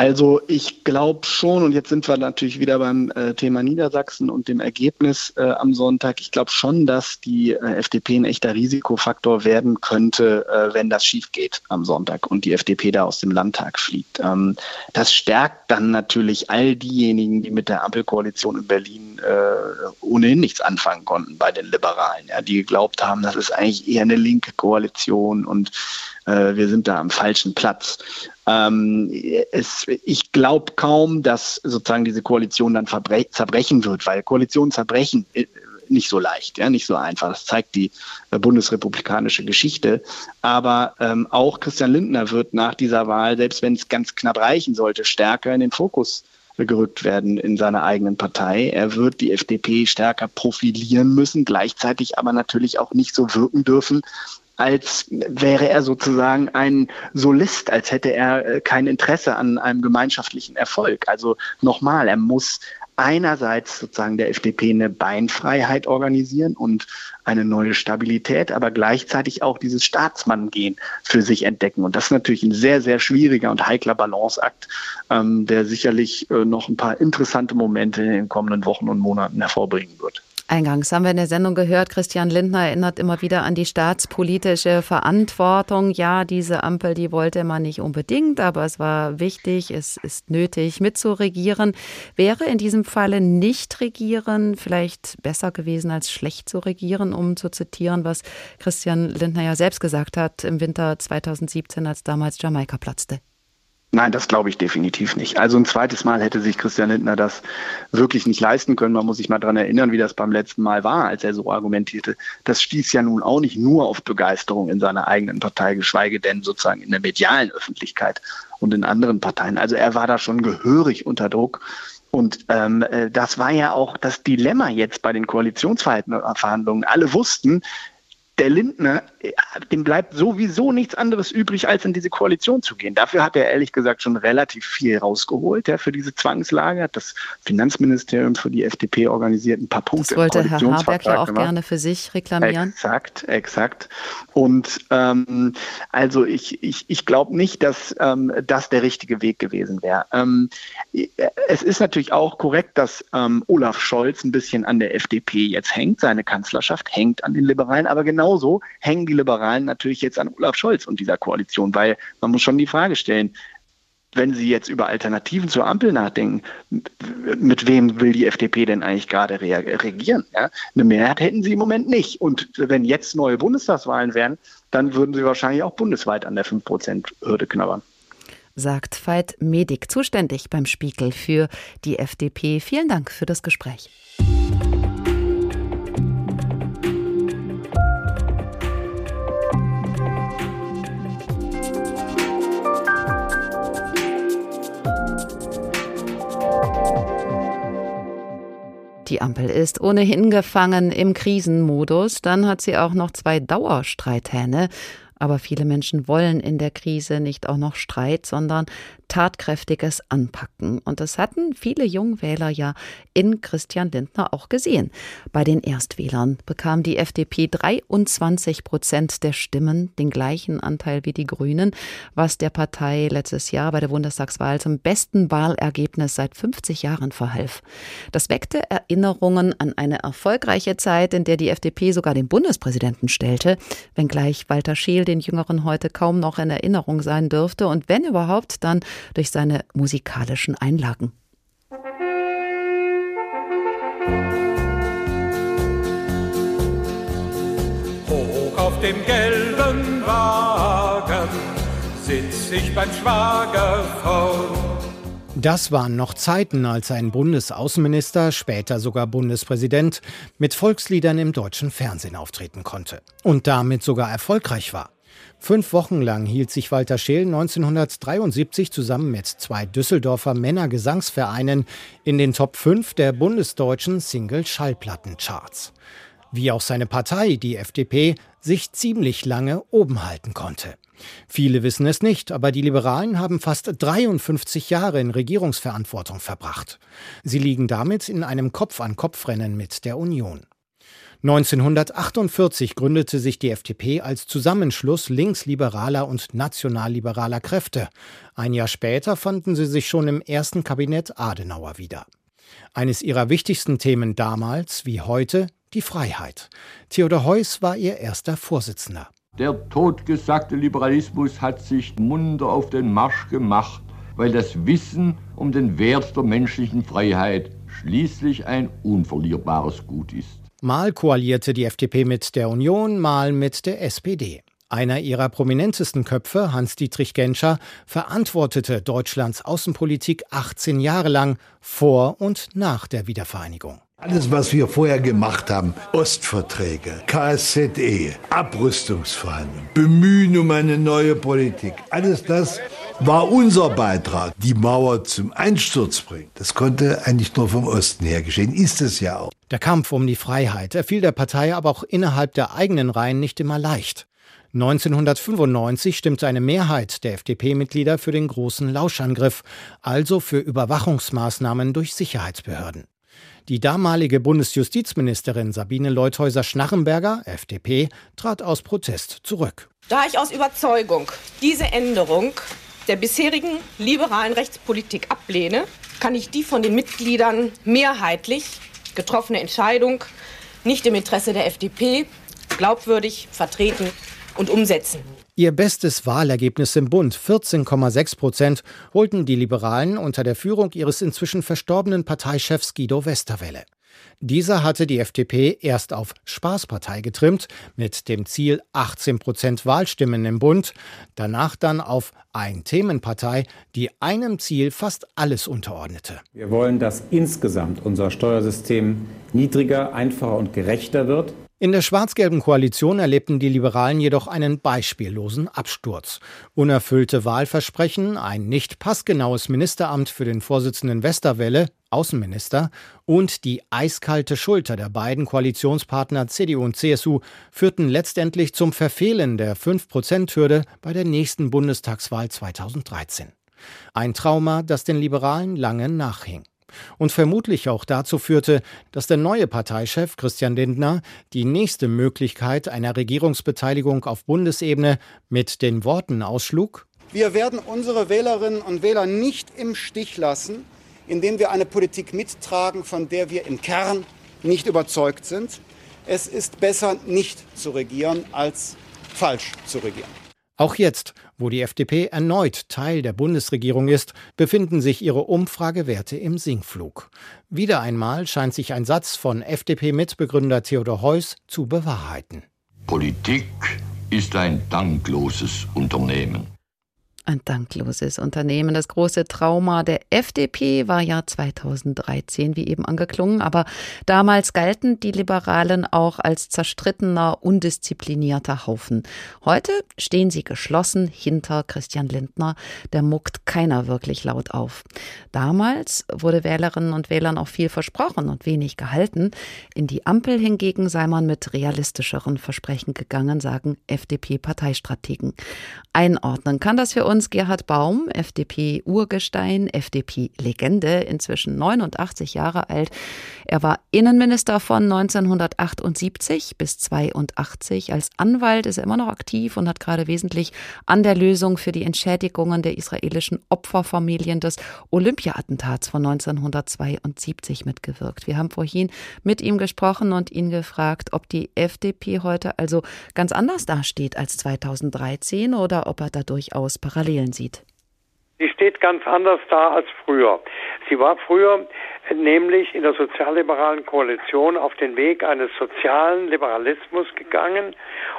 Also ich glaube schon, und jetzt sind wir natürlich wieder beim äh, Thema Niedersachsen und dem Ergebnis äh, am Sonntag, ich glaube schon, dass die äh, FDP ein echter Risikofaktor werden könnte, äh, wenn das schief geht am Sonntag und die FDP da aus dem Landtag fliegt. Ähm, das stärkt dann natürlich all diejenigen, die mit der Ampelkoalition in Berlin äh, ohnehin nichts anfangen konnten bei den Liberalen, ja, die geglaubt haben, das ist eigentlich eher eine linke Koalition und äh, wir sind da am falschen Platz. Ähm, es, ich glaube kaum, dass sozusagen diese Koalition dann zerbrechen wird, weil Koalitionen zerbrechen äh, nicht so leicht, ja, nicht so einfach. Das zeigt die äh, bundesrepublikanische Geschichte. Aber ähm, auch Christian Lindner wird nach dieser Wahl, selbst wenn es ganz knapp reichen sollte, stärker in den Fokus gerückt werden in seiner eigenen Partei. Er wird die FDP stärker profilieren müssen, gleichzeitig aber natürlich auch nicht so wirken dürfen, als wäre er sozusagen ein Solist, als hätte er äh, kein Interesse an einem gemeinschaftlichen Erfolg. Also nochmal, er muss einerseits sozusagen der FDP eine Beinfreiheit organisieren und eine neue Stabilität, aber gleichzeitig auch dieses Staatsmanngehen für sich entdecken. Und das ist natürlich ein sehr, sehr schwieriger und heikler Balanceakt, ähm, der sicherlich äh, noch ein paar interessante Momente in den kommenden Wochen und Monaten hervorbringen wird. Eingangs haben wir in der Sendung gehört, Christian Lindner erinnert immer wieder an die staatspolitische Verantwortung. Ja, diese Ampel, die wollte man nicht unbedingt, aber es war wichtig, es ist nötig mitzuregieren. Wäre in diesem Falle nicht regieren vielleicht besser gewesen als schlecht zu regieren, um zu zitieren, was Christian Lindner ja selbst gesagt hat im Winter 2017, als damals Jamaika platzte? Nein, das glaube ich definitiv nicht. Also ein zweites Mal hätte sich Christian Lindner das wirklich nicht leisten können. Man muss sich mal dran erinnern, wie das beim letzten Mal war, als er so argumentierte. Das stieß ja nun auch nicht nur auf Begeisterung in seiner eigenen Partei, geschweige denn sozusagen in der medialen Öffentlichkeit und in anderen Parteien. Also er war da schon gehörig unter Druck. Und ähm, äh, das war ja auch das Dilemma jetzt bei den Koalitionsverhandlungen. Alle wussten, der Lindner, dem bleibt sowieso nichts anderes übrig, als in diese Koalition zu gehen. Dafür hat er ehrlich gesagt schon relativ viel rausgeholt, ja, für diese Zwangslage, hat das Finanzministerium für die FDP organisiert, ein paar Punkte. Das wollte Herr Habeck ja auch gemacht. gerne für sich reklamieren. Exakt, exakt. Und ähm, also ich, ich, ich glaube nicht, dass ähm, das der richtige Weg gewesen wäre. Ähm, es ist natürlich auch korrekt, dass ähm, Olaf Scholz ein bisschen an der FDP jetzt hängt. Seine Kanzlerschaft hängt an den Liberalen, aber genau genauso hängen die Liberalen natürlich jetzt an Olaf Scholz und dieser Koalition, weil man muss schon die Frage stellen, wenn Sie jetzt über Alternativen zur Ampel nachdenken, mit wem will die FDP denn eigentlich gerade regieren? Ja? Eine Mehrheit hätten Sie im Moment nicht. Und wenn jetzt neue Bundestagswahlen wären, dann würden Sie wahrscheinlich auch bundesweit an der 5-Prozent-Hürde knabbern. Sagt Veit Medik, zuständig beim Spiegel für die FDP. Vielen Dank für das Gespräch. Die Ampel ist ohnehin gefangen im Krisenmodus. Dann hat sie auch noch zwei Dauerstreithähne. Aber viele Menschen wollen in der Krise nicht auch noch Streit, sondern tatkräftiges Anpacken. Und das hatten viele Jungwähler ja in Christian Lindner auch gesehen. Bei den Erstwählern bekam die FDP 23 Prozent der Stimmen, den gleichen Anteil wie die Grünen, was der Partei letztes Jahr bei der Bundestagswahl zum besten Wahlergebnis seit 50 Jahren verhalf. Das weckte Erinnerungen an eine erfolgreiche Zeit, in der die FDP sogar den Bundespräsidenten stellte, wenngleich Walter Scheel den Jüngeren heute kaum noch in Erinnerung sein dürfte und wenn überhaupt, dann durch seine musikalischen Einlagen. Hoch auf dem gelben Wagen sitz ich beim Schwager Das waren noch Zeiten, als ein Bundesaußenminister, später sogar Bundespräsident, mit Volksliedern im deutschen Fernsehen auftreten konnte und damit sogar erfolgreich war. Fünf Wochen lang hielt sich Walter Scheel 1973 zusammen mit zwei Düsseldorfer Männergesangsvereinen in den Top 5 der bundesdeutschen Single-Schallplattencharts. Wie auch seine Partei, die FDP, sich ziemlich lange oben halten konnte. Viele wissen es nicht, aber die Liberalen haben fast 53 Jahre in Regierungsverantwortung verbracht. Sie liegen damit in einem Kopf-an-Kopf-Rennen mit der Union. 1948 gründete sich die FDP als Zusammenschluss linksliberaler und nationalliberaler Kräfte. Ein Jahr später fanden sie sich schon im ersten Kabinett Adenauer wieder. Eines ihrer wichtigsten Themen damals wie heute die Freiheit. Theodor Heuss war ihr erster Vorsitzender. Der totgesagte Liberalismus hat sich munter auf den Marsch gemacht, weil das Wissen um den Wert der menschlichen Freiheit schließlich ein unverlierbares Gut ist. Mal koalierte die FDP mit der Union, mal mit der SPD. Einer ihrer prominentesten Köpfe, Hans-Dietrich Genscher, verantwortete Deutschlands Außenpolitik 18 Jahre lang vor und nach der Wiedervereinigung. Alles, was wir vorher gemacht haben, Ostverträge, KSZE, Abrüstungsverhandlungen, Bemühen um eine neue Politik, alles das war unser Beitrag, die Mauer zum Einsturz bringen. Das konnte eigentlich nur vom Osten her geschehen, ist es ja auch. Der Kampf um die Freiheit, er fiel der Partei aber auch innerhalb der eigenen Reihen nicht immer leicht. 1995 stimmte eine Mehrheit der FDP-Mitglieder für den großen Lauschangriff, also für Überwachungsmaßnahmen durch Sicherheitsbehörden. Die damalige Bundesjustizministerin Sabine Leuthäuser-Schnarrenberger, FDP, trat aus Protest zurück. Da ich aus Überzeugung diese Änderung der bisherigen liberalen Rechtspolitik ablehne, kann ich die von den Mitgliedern mehrheitlich getroffene Entscheidung nicht im Interesse der FDP glaubwürdig vertreten und umsetzen. Ihr bestes Wahlergebnis im Bund, 14,6 Prozent, holten die Liberalen unter der Führung ihres inzwischen verstorbenen Parteichefs Guido Westerwelle. Dieser hatte die FDP erst auf Spaßpartei getrimmt, mit dem Ziel 18 Prozent Wahlstimmen im Bund, danach dann auf Ein-Themenpartei, die einem Ziel fast alles unterordnete. Wir wollen, dass insgesamt unser Steuersystem niedriger, einfacher und gerechter wird. In der schwarz-gelben Koalition erlebten die Liberalen jedoch einen beispiellosen Absturz. Unerfüllte Wahlversprechen, ein nicht passgenaues Ministeramt für den Vorsitzenden Westerwelle, Außenminister, und die eiskalte Schulter der beiden Koalitionspartner CDU und CSU führten letztendlich zum Verfehlen der 5-Prozent-Hürde bei der nächsten Bundestagswahl 2013. Ein Trauma, das den Liberalen lange nachhing und vermutlich auch dazu führte, dass der neue Parteichef Christian Lindner die nächste Möglichkeit einer Regierungsbeteiligung auf Bundesebene mit den Worten ausschlug Wir werden unsere Wählerinnen und Wähler nicht im Stich lassen, indem wir eine Politik mittragen, von der wir im Kern nicht überzeugt sind. Es ist besser, nicht zu regieren, als falsch zu regieren. Auch jetzt, wo die FDP erneut Teil der Bundesregierung ist, befinden sich ihre Umfragewerte im Sinkflug. Wieder einmal scheint sich ein Satz von FDP-Mitbegründer Theodor Heuss zu bewahrheiten. Politik ist ein dankloses Unternehmen. Ein dankloses Unternehmen. Das große Trauma der FDP war ja 2013, wie eben angeklungen. Aber damals galten die Liberalen auch als zerstrittener, undisziplinierter Haufen. Heute stehen sie geschlossen hinter Christian Lindner. Der muckt keiner wirklich laut auf. Damals wurde Wählerinnen und Wählern auch viel versprochen und wenig gehalten. In die Ampel hingegen sei man mit realistischeren Versprechen gegangen, sagen FDP-Parteistrategen. Einordnen kann das für uns Gerhard Baum, FDP-Urgestein, FDP-Legende, inzwischen 89 Jahre alt. Er war Innenminister von 1978 bis 82. Als Anwalt ist er immer noch aktiv und hat gerade wesentlich an der Lösung für die Entschädigungen der israelischen Opferfamilien des Olympia-Attentats von 1972 mitgewirkt. Wir haben vorhin mit ihm gesprochen und ihn gefragt, ob die FDP heute also ganz anders dasteht als 2013 oder ob er da durchaus Parallelen sieht. Sie steht ganz anders da als früher. Sie war früher nämlich in der sozialliberalen Koalition auf den Weg eines sozialen Liberalismus gegangen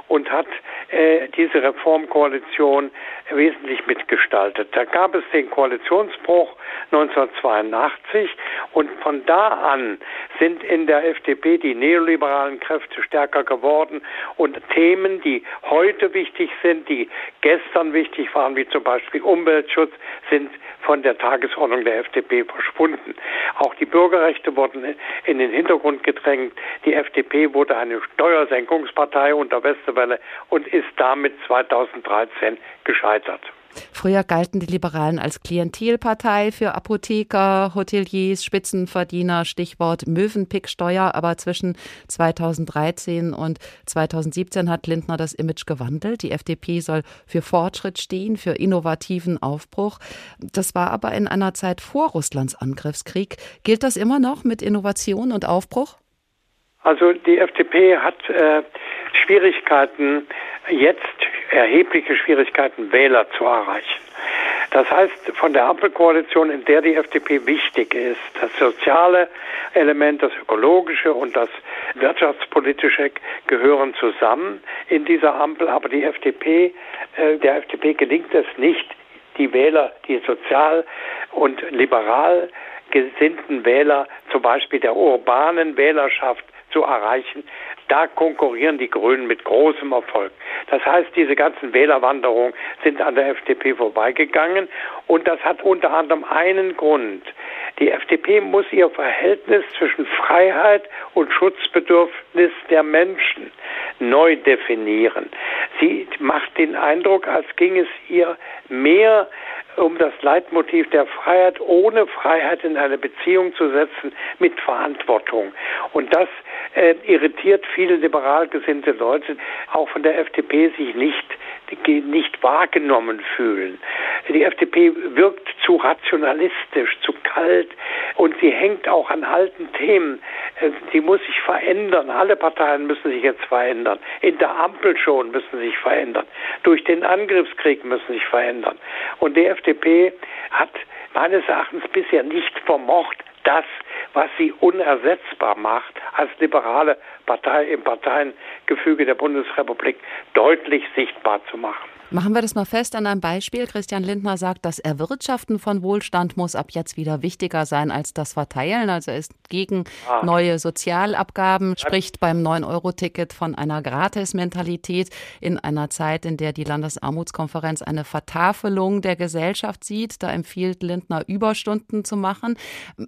und hat äh, diese Reformkoalition wesentlich mitgestaltet. Da gab es den Koalitionsbruch 1982 und von da an sind in der FDP die neoliberalen Kräfte stärker geworden und Themen, die heute wichtig sind, die gestern wichtig waren, wie zum Beispiel Umweltschutz, sind von der Tagesordnung der FDP verschwunden. Auch die Bürgerrechte wurden in den Hintergrund gedrängt. Die FDP wurde eine Steuersenkungspartei unter Westerwelle und ist damit 2013 gescheitert. Früher galten die Liberalen als Klientelpartei für Apotheker, Hoteliers, Spitzenverdiener, Stichwort Möwenpicksteuer. Aber zwischen 2013 und 2017 hat Lindner das Image gewandelt. Die FDP soll für Fortschritt stehen, für innovativen Aufbruch. Das war aber in einer Zeit vor Russlands Angriffskrieg. Gilt das immer noch mit Innovation und Aufbruch? Also die FDP hat äh, Schwierigkeiten, jetzt erhebliche Schwierigkeiten, Wähler zu erreichen. Das heißt, von der Ampelkoalition, in der die FDP wichtig ist, das soziale Element, das ökologische und das wirtschaftspolitische gehören zusammen in dieser Ampel, aber die FDP, äh, der FDP gelingt es nicht, die Wähler, die sozial und liberal gesinnten Wähler, zum Beispiel der urbanen Wählerschaft, zu erreichen. Da konkurrieren die Grünen mit großem Erfolg. Das heißt, diese ganzen Wählerwanderungen sind an der FDP vorbeigegangen und das hat unter anderem einen Grund. Die FDP muss ihr Verhältnis zwischen Freiheit und Schutzbedürfnis der Menschen neu definieren. Sie macht den Eindruck, als ging es ihr mehr um das Leitmotiv der Freiheit, ohne Freiheit in eine Beziehung zu setzen mit Verantwortung. Und das äh, irritiert viele liberal gesinnte Leute, auch von der FDP sich nicht nicht wahrgenommen fühlen. Die FDP wirkt zu rationalistisch, zu kalt und sie hängt auch an alten Themen. Äh, sie muss sich verändern. Alle Parteien müssen sich jetzt verändern. In der Ampel schon müssen sich verändern. Durch den Angriffskrieg müssen sich verändern. Und die FDP hat meines Erachtens bisher nicht vermocht, das, was sie unersetzbar macht, als liberale Partei im Parteiengefüge der Bundesrepublik deutlich sichtbar zu machen. Machen wir das mal fest an einem Beispiel. Christian Lindner sagt, das Erwirtschaften von Wohlstand muss ab jetzt wieder wichtiger sein als das Verteilen. Also er ist gegen ah. neue Sozialabgaben, spricht beim 9-Euro-Ticket von einer Gratis-Mentalität in einer Zeit, in der die Landesarmutskonferenz eine Vertafelung der Gesellschaft sieht. Da empfiehlt Lindner, Überstunden zu machen.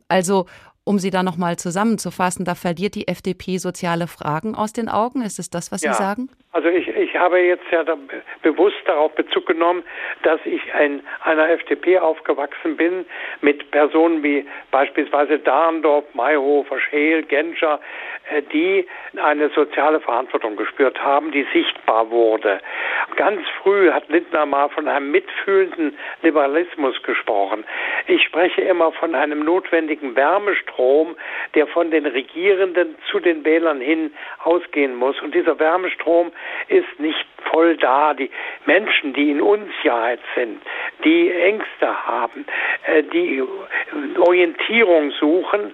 Also um sie da nochmal zusammenzufassen, da verliert die FDP soziale Fragen aus den Augen. Ist es das, was ja. Sie sagen? Also ich, ich habe jetzt ja bewusst darauf Bezug genommen, dass ich in einer FDP aufgewachsen bin mit Personen wie beispielsweise Dahndorf, Mayhofer, Scheel, Genscher, äh, die eine soziale Verantwortung gespürt haben, die sichtbar wurde. Ganz früh hat Lindner mal von einem mitfühlenden Liberalismus gesprochen. Ich spreche immer von einem notwendigen Wärmestrom, der von den Regierenden zu den Wählern hin ausgehen muss. Und dieser Wärmestrom ist nicht voll da. Die Menschen, die in Unsicherheit sind, die Ängste haben, äh, die Orientierung suchen,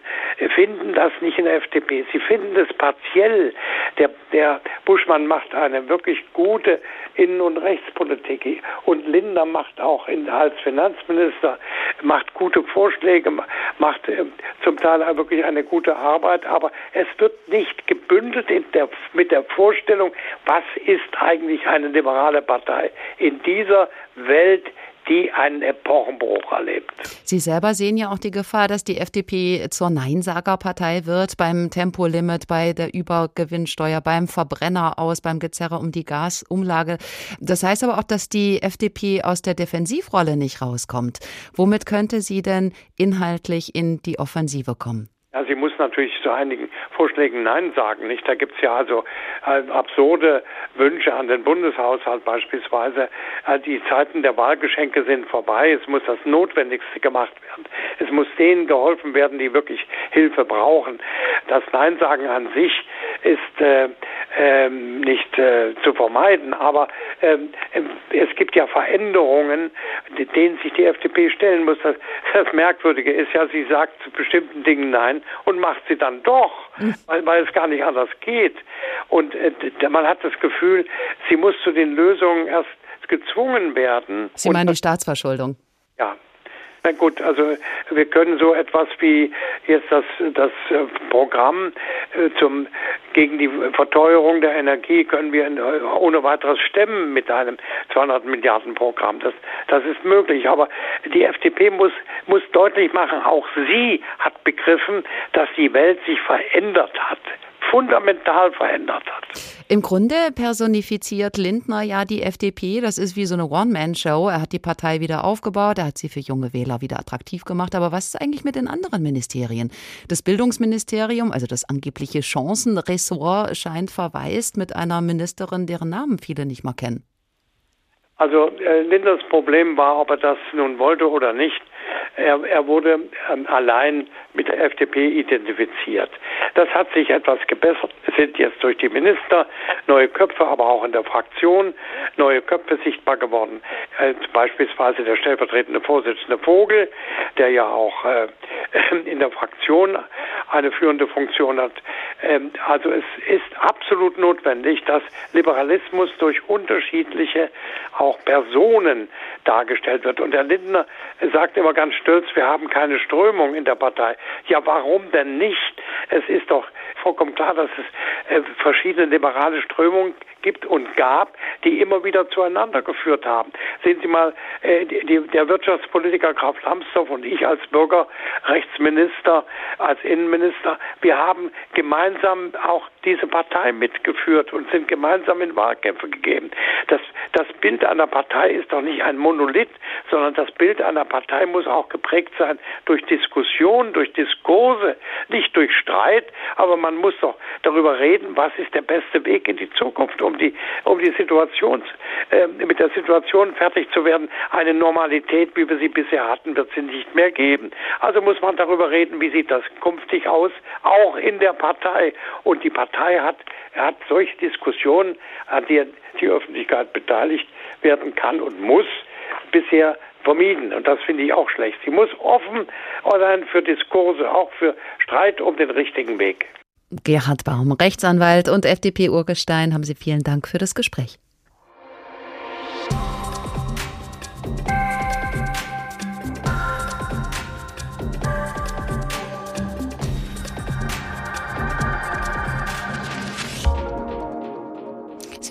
finden das nicht in der FDP. Sie finden es partiell. Der, der Buschmann macht eine wirklich gute Innen- und Rechtspolitik und Lindner macht auch in, als Finanzminister macht gute Vorschläge, macht äh, zum Teil wirklich eine gute Arbeit, aber es wird nicht gebündelt der, mit der Vorstellung, was ist eigentlich eine liberale Partei in dieser Welt, die einen Epochenbruch erlebt. Sie selber sehen ja auch die Gefahr, dass die FDP zur Neinsagerpartei wird beim Tempolimit, bei der Übergewinnsteuer, beim Verbrenner aus, beim Gezerre um die Gasumlage. Das heißt aber auch, dass die FDP aus der Defensivrolle nicht rauskommt. Womit könnte sie denn inhaltlich in die Offensive kommen? Ja, sie muss natürlich zu einigen Vorschlägen Nein sagen. Nicht? Da gibt es ja also äh, absurde Wünsche an den Bundeshaushalt beispielsweise. Äh, die Zeiten der Wahlgeschenke sind vorbei. Es muss das Notwendigste gemacht werden. Es muss denen geholfen werden, die wirklich Hilfe brauchen. Das Nein sagen an sich ist äh, ähm, nicht äh, zu vermeiden, aber ähm, es gibt ja Veränderungen, denen sich die FDP stellen muss. Das, das Merkwürdige ist ja, sie sagt zu bestimmten Dingen Nein und macht sie dann doch, mhm. weil, weil es gar nicht anders geht. Und äh, man hat das Gefühl, sie muss zu den Lösungen erst gezwungen werden. Sie meinen die Staatsverschuldung? Ja, na gut, also wir können so etwas wie jetzt das, das äh, Programm äh, zum, gegen die Verteuerung der Energie können wir ohne weiteres stemmen mit einem 200 Milliarden Programm. Das, das ist möglich. Aber die FDP muss, muss deutlich machen, auch sie hat begriffen, dass die Welt sich verändert hat fundamental verändert hat. Im Grunde personifiziert Lindner ja die FDP. Das ist wie so eine One-Man-Show. Er hat die Partei wieder aufgebaut, er hat sie für junge Wähler wieder attraktiv gemacht. Aber was ist eigentlich mit den anderen Ministerien? Das Bildungsministerium, also das angebliche Chancenressort, scheint verwaist mit einer Ministerin, deren Namen viele nicht mal kennen. Also äh, Linders Problem war, ob er das nun wollte oder nicht. Er, er wurde ähm, allein mit der FDP identifiziert. Das hat sich etwas gebessert. Es sind jetzt durch die Minister neue Köpfe, aber auch in der Fraktion neue Köpfe sichtbar geworden. Äh, beispielsweise der stellvertretende Vorsitzende Vogel, der ja auch äh, in der Fraktion eine führende Funktion hat. Ähm, also es ist absolut notwendig, dass Liberalismus durch unterschiedliche auch Personen dargestellt wird. Und Herr Lindner sagt immer ganz stolz, wir haben keine Strömung in der Partei. Ja, warum denn nicht? Es ist doch vollkommen klar, dass es äh, verschiedene liberale Strömungen gibt und gab, die immer wieder zueinander geführt haben. Sehen Sie mal, äh, der Wirtschaftspolitiker Graf Lambsdorff und ich als Bürgerrechtsminister, als Innenminister, wir haben gemeinsam auch diese Partei mitgeführt und sind gemeinsam in Wahlkämpfe gegeben. Das, das Bild einer Partei ist doch nicht ein Monolith, sondern das Bild einer Partei muss auch geprägt sein durch Diskussion, durch Diskurse, nicht durch Streit, aber man muss doch darüber reden, was ist der beste Weg in die Zukunft um die, um die Situation, äh, mit der Situation fertig zu werden. Eine Normalität, wie wir sie bisher hatten, wird sie nicht mehr geben. Also muss man darüber reden, wie sieht das künftig aus, auch in der Partei. Und die Partei hat, hat solche Diskussionen, an denen die Öffentlichkeit beteiligt werden kann und muss, bisher vermieden. Und das finde ich auch schlecht. Sie muss offen sein für Diskurse, auch für Streit um den richtigen Weg. Gerhard Baum, Rechtsanwalt und FDP-Urgestein, haben Sie vielen Dank für das Gespräch.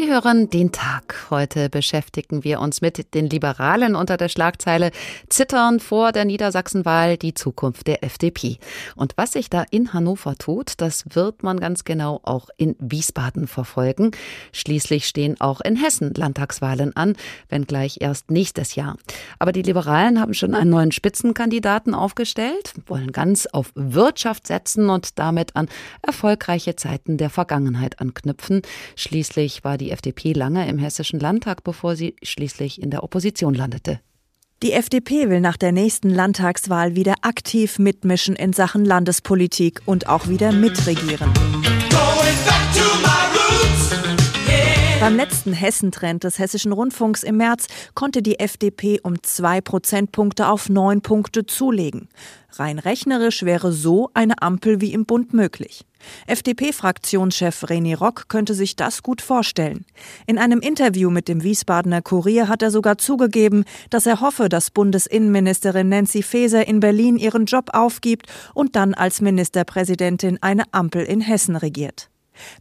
Hören den Tag. Heute beschäftigen wir uns mit den Liberalen unter der Schlagzeile Zittern vor der Niedersachsenwahl die Zukunft der FDP. Und was sich da in Hannover tut, das wird man ganz genau auch in Wiesbaden verfolgen. Schließlich stehen auch in Hessen Landtagswahlen an, wenngleich erst nächstes Jahr. Aber die Liberalen haben schon einen neuen Spitzenkandidaten aufgestellt, wollen ganz auf Wirtschaft setzen und damit an erfolgreiche Zeiten der Vergangenheit anknüpfen. Schließlich war die FDP lange im Hessischen Landtag, bevor sie schließlich in der Opposition landete. Die FDP will nach der nächsten Landtagswahl wieder aktiv mitmischen in Sachen Landespolitik und auch wieder mitregieren. Beim letzten Hessentrend des Hessischen Rundfunks im März konnte die FDP um zwei Prozentpunkte auf neun Punkte zulegen. Rein rechnerisch wäre so eine Ampel wie im Bund möglich. FDP-Fraktionschef René Rock könnte sich das gut vorstellen. In einem Interview mit dem Wiesbadener Kurier hat er sogar zugegeben, dass er hoffe, dass Bundesinnenministerin Nancy Faeser in Berlin ihren Job aufgibt und dann als Ministerpräsidentin eine Ampel in Hessen regiert.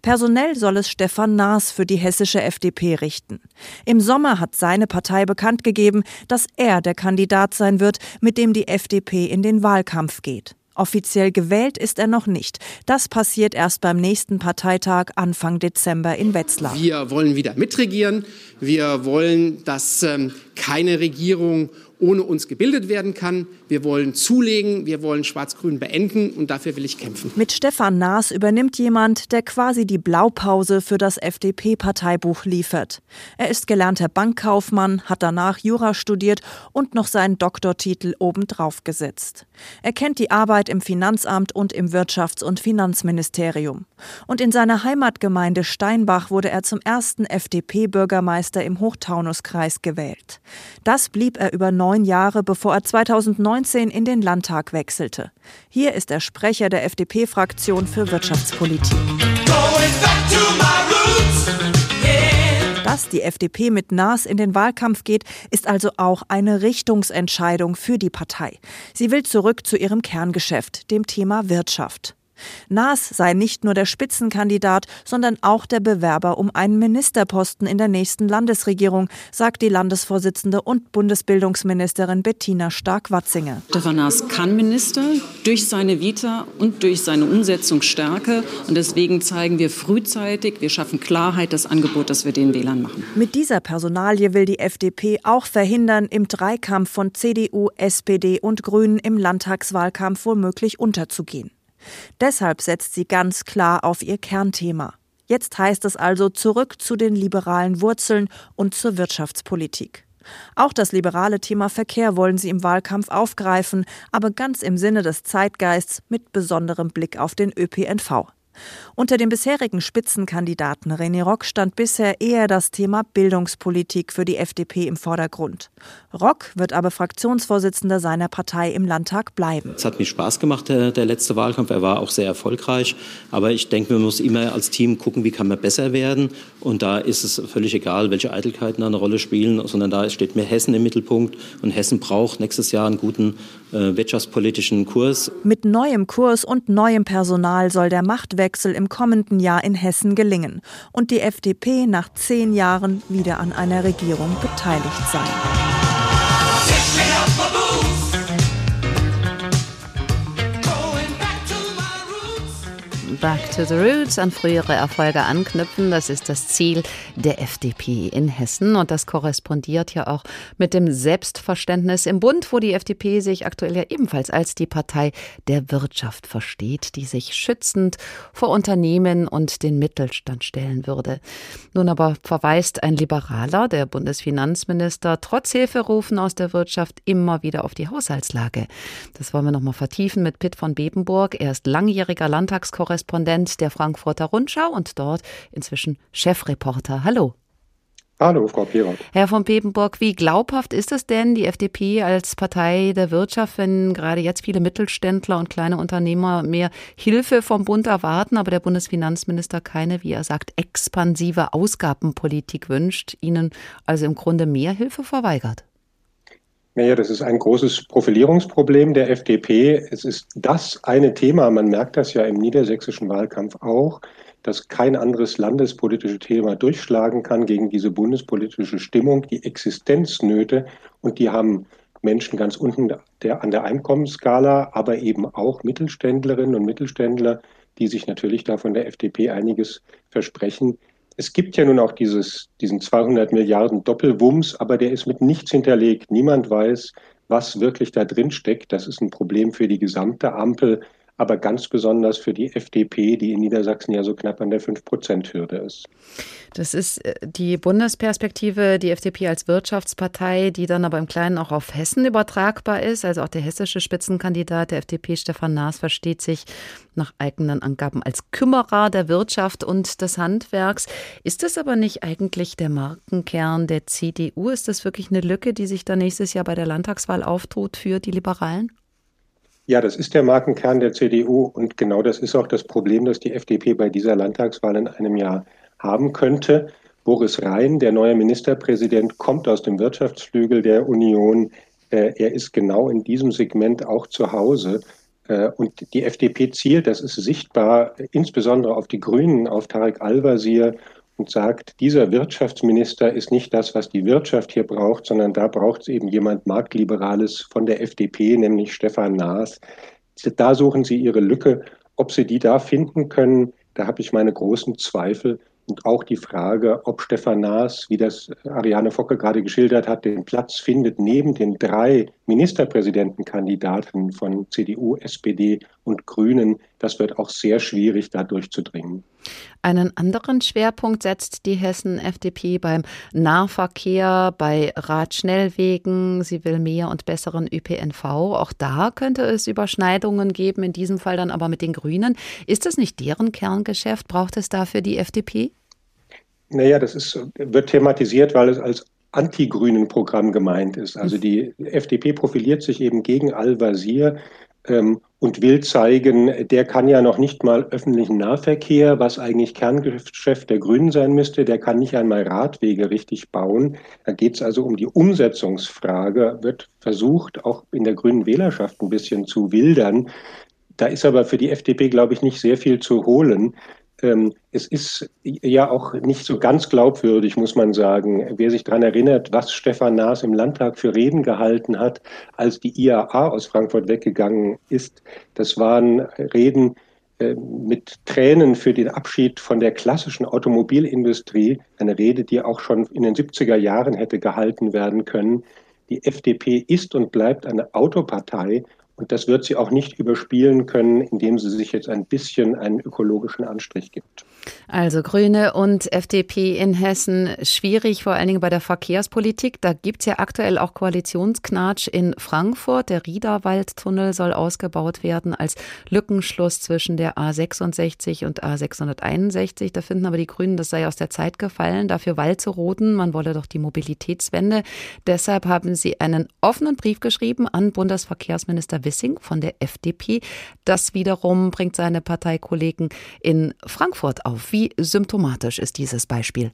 Personell soll es Stefan Naas für die hessische FDP richten. Im Sommer hat seine Partei bekannt gegeben, dass er der Kandidat sein wird, mit dem die FDP in den Wahlkampf geht. Offiziell gewählt ist er noch nicht. Das passiert erst beim nächsten Parteitag Anfang Dezember in Wetzlar. Wir wollen wieder mitregieren. Wir wollen, dass ähm, keine Regierung ohne uns gebildet werden kann. Wir wollen zulegen, wir wollen Schwarz-Grün beenden und dafür will ich kämpfen. Mit Stefan Naas übernimmt jemand, der quasi die Blaupause für das FDP-Parteibuch liefert. Er ist gelernter Bankkaufmann, hat danach Jura studiert und noch seinen Doktortitel obendrauf gesetzt. Er kennt die Arbeit im Finanzamt und im Wirtschafts- und Finanzministerium. Und in seiner Heimatgemeinde Steinbach wurde er zum ersten FDP-Bürgermeister im Hochtaunuskreis gewählt. Das blieb er über neun Jahre, bevor er 2019 in den Landtag wechselte. Hier ist er Sprecher der FDP-Fraktion für Wirtschaftspolitik. Dass die FDP mit Naas in den Wahlkampf geht, ist also auch eine Richtungsentscheidung für die Partei. Sie will zurück zu ihrem Kerngeschäft, dem Thema Wirtschaft. Naas sei nicht nur der Spitzenkandidat, sondern auch der Bewerber um einen Ministerposten in der nächsten Landesregierung, sagt die Landesvorsitzende und Bundesbildungsministerin Bettina Stark-Watzinger. Stefan Naas kann Minister durch seine Vita und durch seine Umsetzungsstärke. Und deswegen zeigen wir frühzeitig, wir schaffen Klarheit, das Angebot, das wir den Wählern machen. Mit dieser Personalie will die FDP auch verhindern, im Dreikampf von CDU, SPD und Grünen im Landtagswahlkampf womöglich unterzugehen. Deshalb setzt sie ganz klar auf ihr Kernthema. Jetzt heißt es also zurück zu den liberalen Wurzeln und zur Wirtschaftspolitik. Auch das liberale Thema Verkehr wollen sie im Wahlkampf aufgreifen, aber ganz im Sinne des Zeitgeists mit besonderem Blick auf den ÖPNV. Unter dem bisherigen Spitzenkandidaten René Rock stand bisher eher das Thema Bildungspolitik für die FDP im Vordergrund. Rock wird aber Fraktionsvorsitzender seiner Partei im Landtag bleiben. Es hat mir Spaß gemacht, der, der letzte Wahlkampf. Er war auch sehr erfolgreich. Aber ich denke, man muss immer als Team gucken, wie kann man besser werden. Und da ist es völlig egal, welche Eitelkeiten da eine Rolle spielen, sondern da steht mir Hessen im Mittelpunkt. Und Hessen braucht nächstes Jahr einen guten äh, wirtschaftspolitischen Kurs. Mit neuem Kurs und neuem Personal soll der Machtwechsel im kommenden Jahr in Hessen gelingen und die FDP nach zehn Jahren wieder an einer Regierung beteiligt sein. Back to the Roots, an frühere Erfolge anknüpfen. Das ist das Ziel der FDP in Hessen. Und das korrespondiert ja auch mit dem Selbstverständnis im Bund, wo die FDP sich aktuell ja ebenfalls als die Partei der Wirtschaft versteht, die sich schützend vor Unternehmen und den Mittelstand stellen würde. Nun aber verweist ein Liberaler, der Bundesfinanzminister, trotz Hilferufen aus der Wirtschaft immer wieder auf die Haushaltslage. Das wollen wir nochmal vertiefen mit Pitt von Bebenburg. Er ist langjähriger Landtagskorrespondent Korrespondent der Frankfurter Rundschau und dort inzwischen Chefreporter. Hallo. Hallo, Frau Peroth. Herr von Pebenburg, wie glaubhaft ist es denn, die FDP als Partei der Wirtschaft, wenn gerade jetzt viele Mittelständler und kleine Unternehmer mehr Hilfe vom Bund erwarten, aber der Bundesfinanzminister keine, wie er sagt, expansive Ausgabenpolitik wünscht, ihnen also im Grunde mehr Hilfe verweigert? Naja, das ist ein großes Profilierungsproblem der FDP. Es ist das eine Thema, man merkt das ja im niedersächsischen Wahlkampf auch, dass kein anderes landespolitische Thema durchschlagen kann gegen diese bundespolitische Stimmung, die Existenznöte. Und die haben Menschen ganz unten der, an der Einkommensskala, aber eben auch Mittelständlerinnen und Mittelständler, die sich natürlich da von der FDP einiges versprechen es gibt ja nun auch dieses, diesen 200 Milliarden Doppelwumms, aber der ist mit nichts hinterlegt. Niemand weiß, was wirklich da drin steckt. Das ist ein Problem für die gesamte Ampel, aber ganz besonders für die FDP, die in Niedersachsen ja so knapp an der 5-Prozent-Hürde ist. Das ist äh, die Bundesperspektive, die FDP als Wirtschaftspartei, die dann aber im Kleinen auch auf Hessen übertragbar ist. Also auch der hessische Spitzenkandidat der FDP, Stefan Naas, versteht sich nach eigenen Angaben als Kümmerer der Wirtschaft und des Handwerks. Ist das aber nicht eigentlich der Markenkern der CDU? Ist das wirklich eine Lücke, die sich dann nächstes Jahr bei der Landtagswahl auftut für die Liberalen? Ja, das ist der Markenkern der CDU und genau das ist auch das Problem, das die FDP bei dieser Landtagswahl in einem Jahr haben könnte. Boris Rhein, der neue Ministerpräsident, kommt aus dem Wirtschaftsflügel der Union. Äh, er ist genau in diesem Segment auch zu Hause. Äh, und die FDP zielt, das ist sichtbar, insbesondere auf die Grünen, auf Tarek Al-Wazir und sagt, dieser Wirtschaftsminister ist nicht das, was die Wirtschaft hier braucht, sondern da braucht es eben jemand Marktliberales von der FDP, nämlich Stefan Naas. Da suchen sie ihre Lücke. Ob sie die da finden können, da habe ich meine großen Zweifel. Und auch die Frage, ob Stefan Naas, wie das Ariane Focke gerade geschildert hat, den Platz findet neben den drei Ministerpräsidentenkandidaten von CDU, SPD und Grünen, das wird auch sehr schwierig, da durchzudringen. Einen anderen Schwerpunkt setzt die Hessen-FDP beim Nahverkehr, bei Radschnellwegen. Sie will mehr und besseren ÖPNV. Auch da könnte es Überschneidungen geben, in diesem Fall dann aber mit den Grünen. Ist das nicht deren Kerngeschäft? Braucht es dafür die FDP? Naja, das ist, wird thematisiert, weil es als anti-grünen Programm gemeint ist. Also die FDP profiliert sich eben gegen Al-Wazir ähm, und will zeigen, der kann ja noch nicht mal öffentlichen Nahverkehr, was eigentlich Kerngeschäft der Grünen sein müsste, der kann nicht einmal Radwege richtig bauen. Da geht es also um die Umsetzungsfrage, wird versucht, auch in der grünen Wählerschaft ein bisschen zu wildern. Da ist aber für die FDP, glaube ich, nicht sehr viel zu holen. Ähm, es ist ja auch nicht so ganz glaubwürdig, muss man sagen. Wer sich daran erinnert, was Stefan Naas im Landtag für Reden gehalten hat, als die IAA aus Frankfurt weggegangen ist, das waren Reden äh, mit Tränen für den Abschied von der klassischen Automobilindustrie. Eine Rede, die auch schon in den 70er Jahren hätte gehalten werden können. Die FDP ist und bleibt eine Autopartei Und das wird sie auch nicht überspielen können, indem sie sich jetzt ein bisschen einen ökologischen Anstrich gibt. Also Grüne und FDP in Hessen schwierig, vor allen Dingen bei der Verkehrspolitik. Da gibt es ja aktuell auch Koalitionsknatsch in Frankfurt. Der Riederwaldtunnel soll ausgebaut werden als Lückenschluss zwischen der A66 und A661. Da finden aber die Grünen, das sei aus der Zeit gefallen, dafür Wald zu roden. Man wolle doch die Mobilitätswende. Deshalb haben sie einen offenen Brief geschrieben an Bundesverkehrsminister Wissing von der FDP. Das wiederum bringt seine Parteikollegen in Frankfurt auf. Wie symptomatisch ist dieses Beispiel?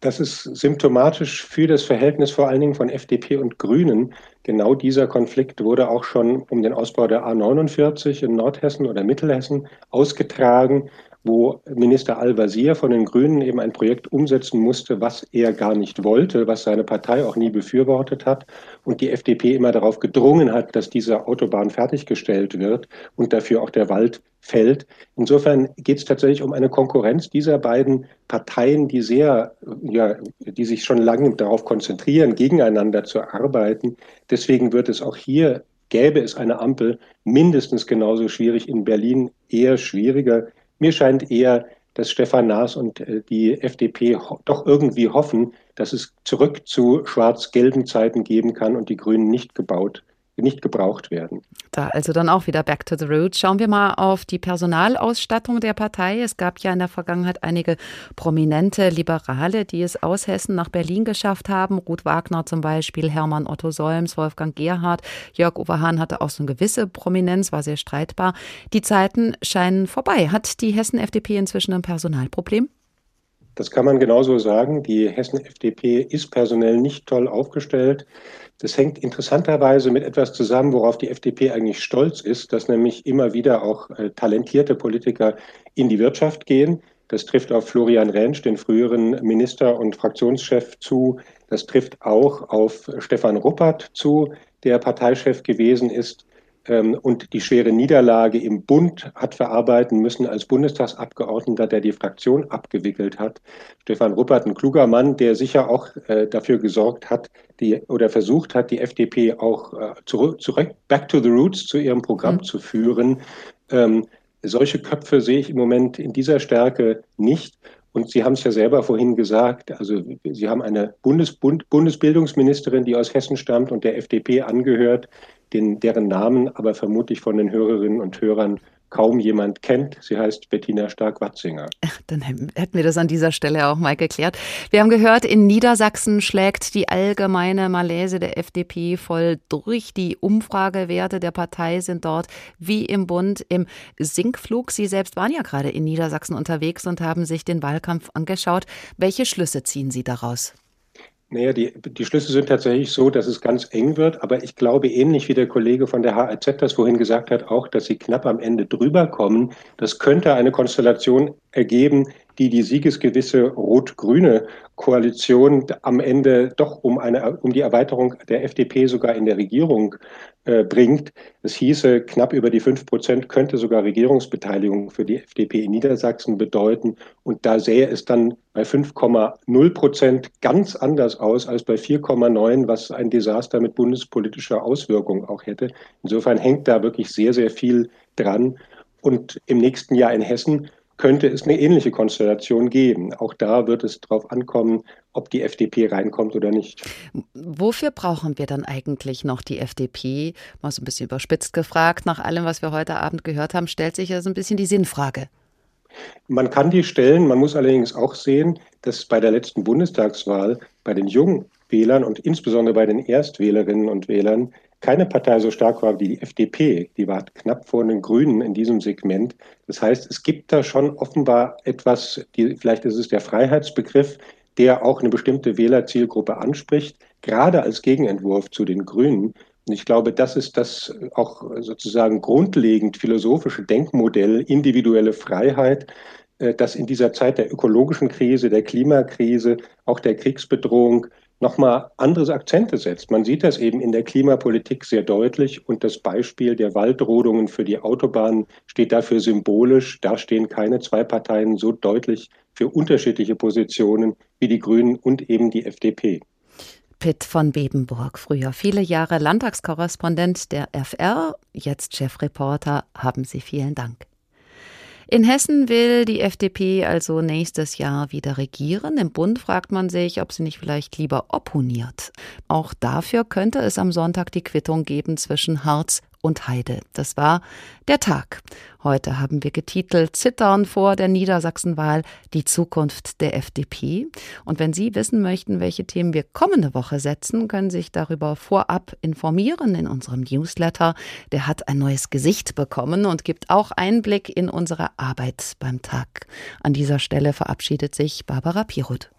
Das ist symptomatisch für das Verhältnis vor allen Dingen von FDP und Grünen. Genau dieser Konflikt wurde auch schon um den Ausbau der A49 in Nordhessen oder Mittelhessen ausgetragen wo Minister Al-Wazir von den Grünen eben ein Projekt umsetzen musste, was er gar nicht wollte, was seine Partei auch nie befürwortet hat und die FDP immer darauf gedrungen hat, dass diese Autobahn fertiggestellt wird und dafür auch der Wald fällt. Insofern geht es tatsächlich um eine Konkurrenz dieser beiden Parteien, die sehr, ja, die sich schon lange darauf konzentrieren, gegeneinander zu arbeiten. Deswegen wird es auch hier gäbe es eine Ampel mindestens genauso schwierig in Berlin, eher schwieriger. Mir scheint eher, dass Stefan Naas und äh, die FDP doch irgendwie hoffen, dass es zurück zu schwarz-gelben Zeiten geben kann und die Grünen nicht gebaut nicht gebraucht werden. Da also dann auch wieder back to the roots. Schauen wir mal auf die Personalausstattung der Partei. Es gab ja in der Vergangenheit einige prominente Liberale, die es aus Hessen nach Berlin geschafft haben. Ruth Wagner zum Beispiel, Hermann Otto Solms, Wolfgang Gerhard. Jörg Uwe Hahn hatte auch so eine gewisse Prominenz, war sehr streitbar. Die Zeiten scheinen vorbei. Hat die Hessen-FDP inzwischen ein Personalproblem? Das kann man genauso sagen. Die Hessen-FDP ist personell nicht toll aufgestellt. Das hängt interessanterweise mit etwas zusammen, worauf die FDP eigentlich stolz ist, dass nämlich immer wieder auch äh, talentierte Politiker in die Wirtschaft gehen. Das trifft auf Florian Rentsch, den früheren Minister und Fraktionschef, zu. Das trifft auch auf Stefan Ruppert zu, der Parteichef gewesen ist und die schwere Niederlage im Bund hat verarbeiten müssen als Bundestagsabgeordneter, der die Fraktion abgewickelt hat. Stefan Ruppert, ein kluger Mann, der sicher auch äh, dafür gesorgt hat, die oder versucht hat, die FDP auch äh, zurück, zurück, back to the roots zu ihrem Programm mhm. zu führen. Ähm, solche Köpfe sehe ich im Moment in dieser Stärke nicht. Und Sie haben es ja selber vorhin gesagt, also Sie haben eine Bundes Bund Bundesbildungsministerin, die aus Hessen stammt und der FDP angehört, den, deren Namen aber vermutlich von den Hörerinnen und Hörern kaum jemand kennt. Sie heißt Bettina Stark-Watzinger. Dann hätten wir das an dieser Stelle auch mal geklärt. Wir haben gehört, in Niedersachsen schlägt die allgemeine Malaise der FDP voll durch. Die Umfragewerte der Partei sind dort wie im Bund im Sinkflug. Sie selbst waren ja gerade in Niedersachsen unterwegs und haben sich den Wahlkampf angeschaut. Welche Schlüsse ziehen Sie daraus? Naja, die, die Schlüsse sind tatsächlich so, dass es ganz eng wird, aber ich glaube ähnlich wie der Kollege von der HRZ das vorhin gesagt hat, auch, dass sie knapp am Ende drüber kommen. Das könnte eine Konstellation ergeben, die die siegesgewisse rot-grüne Koalition am Ende doch um, eine, um die Erweiterung der FDP sogar in der Regierung äh, bringt. Es hieße, knapp über die fünf Prozent könnte sogar Regierungsbeteiligung für die FDP in Niedersachsen bedeuten. Und da sähe es dann bei 5,0 Prozent ganz anders aus als bei 4,9, was ein Desaster mit bundespolitischer Auswirkung auch hätte. Insofern hängt da wirklich sehr, sehr viel dran. Und im nächsten Jahr in Hessen könnte es eine ähnliche Konstellation geben. Auch da wird es darauf ankommen, ob die FDP reinkommt oder nicht. Wofür brauchen wir dann eigentlich noch die FDP? Mal so ein bisschen überspitzt gefragt, nach allem, was wir heute Abend gehört haben, stellt sich ja so ein bisschen die Sinnfrage. Man kann die stellen, man muss allerdings auch sehen, dass bei der letzten Bundestagswahl bei den jungen Wählern und insbesondere bei den Erstwählerinnen und Wählern keine Partei so stark war wie die FDP. Die war knapp vor den Grünen in diesem Segment. Das heißt, es gibt da schon offenbar etwas, die, vielleicht ist es der Freiheitsbegriff, der auch eine bestimmte Wählerzielgruppe anspricht, gerade als Gegenentwurf zu den Grünen. Und ich glaube, das ist das auch sozusagen grundlegend philosophische Denkmodell, individuelle Freiheit, äh, das in dieser Zeit der ökologischen Krise, der Klimakrise, auch der Kriegsbedrohung nochmal andere Akzente setzt. Man sieht das eben in der Klimapolitik sehr deutlich und das Beispiel der Waldrodungen für die Autobahnen steht dafür symbolisch. Da stehen keine zwei Parteien so deutlich für unterschiedliche Positionen wie die Grünen und eben die FDP. Pitt von Bebenburg, früher viele Jahre Landtagskorrespondent der FR, jetzt Chefreporter, haben Sie vielen Dank. In Hessen will die FDP also nächstes Jahr wieder regieren. Im Bund fragt man sich, ob sie nicht vielleicht lieber opponiert. Auch dafür könnte es am Sonntag die Quittung geben zwischen Harz und Heide. Das war der Tag. Heute haben wir getitelt Zittern vor der Niedersachsenwahl, die Zukunft der FDP. Und wenn Sie wissen möchten, welche Themen wir kommende Woche setzen, können Sie sich darüber vorab informieren in unserem Newsletter. Der hat ein neues Gesicht bekommen und gibt auch Einblick in unsere Arbeit beim Tag. An dieser Stelle verabschiedet sich Barbara Piroth.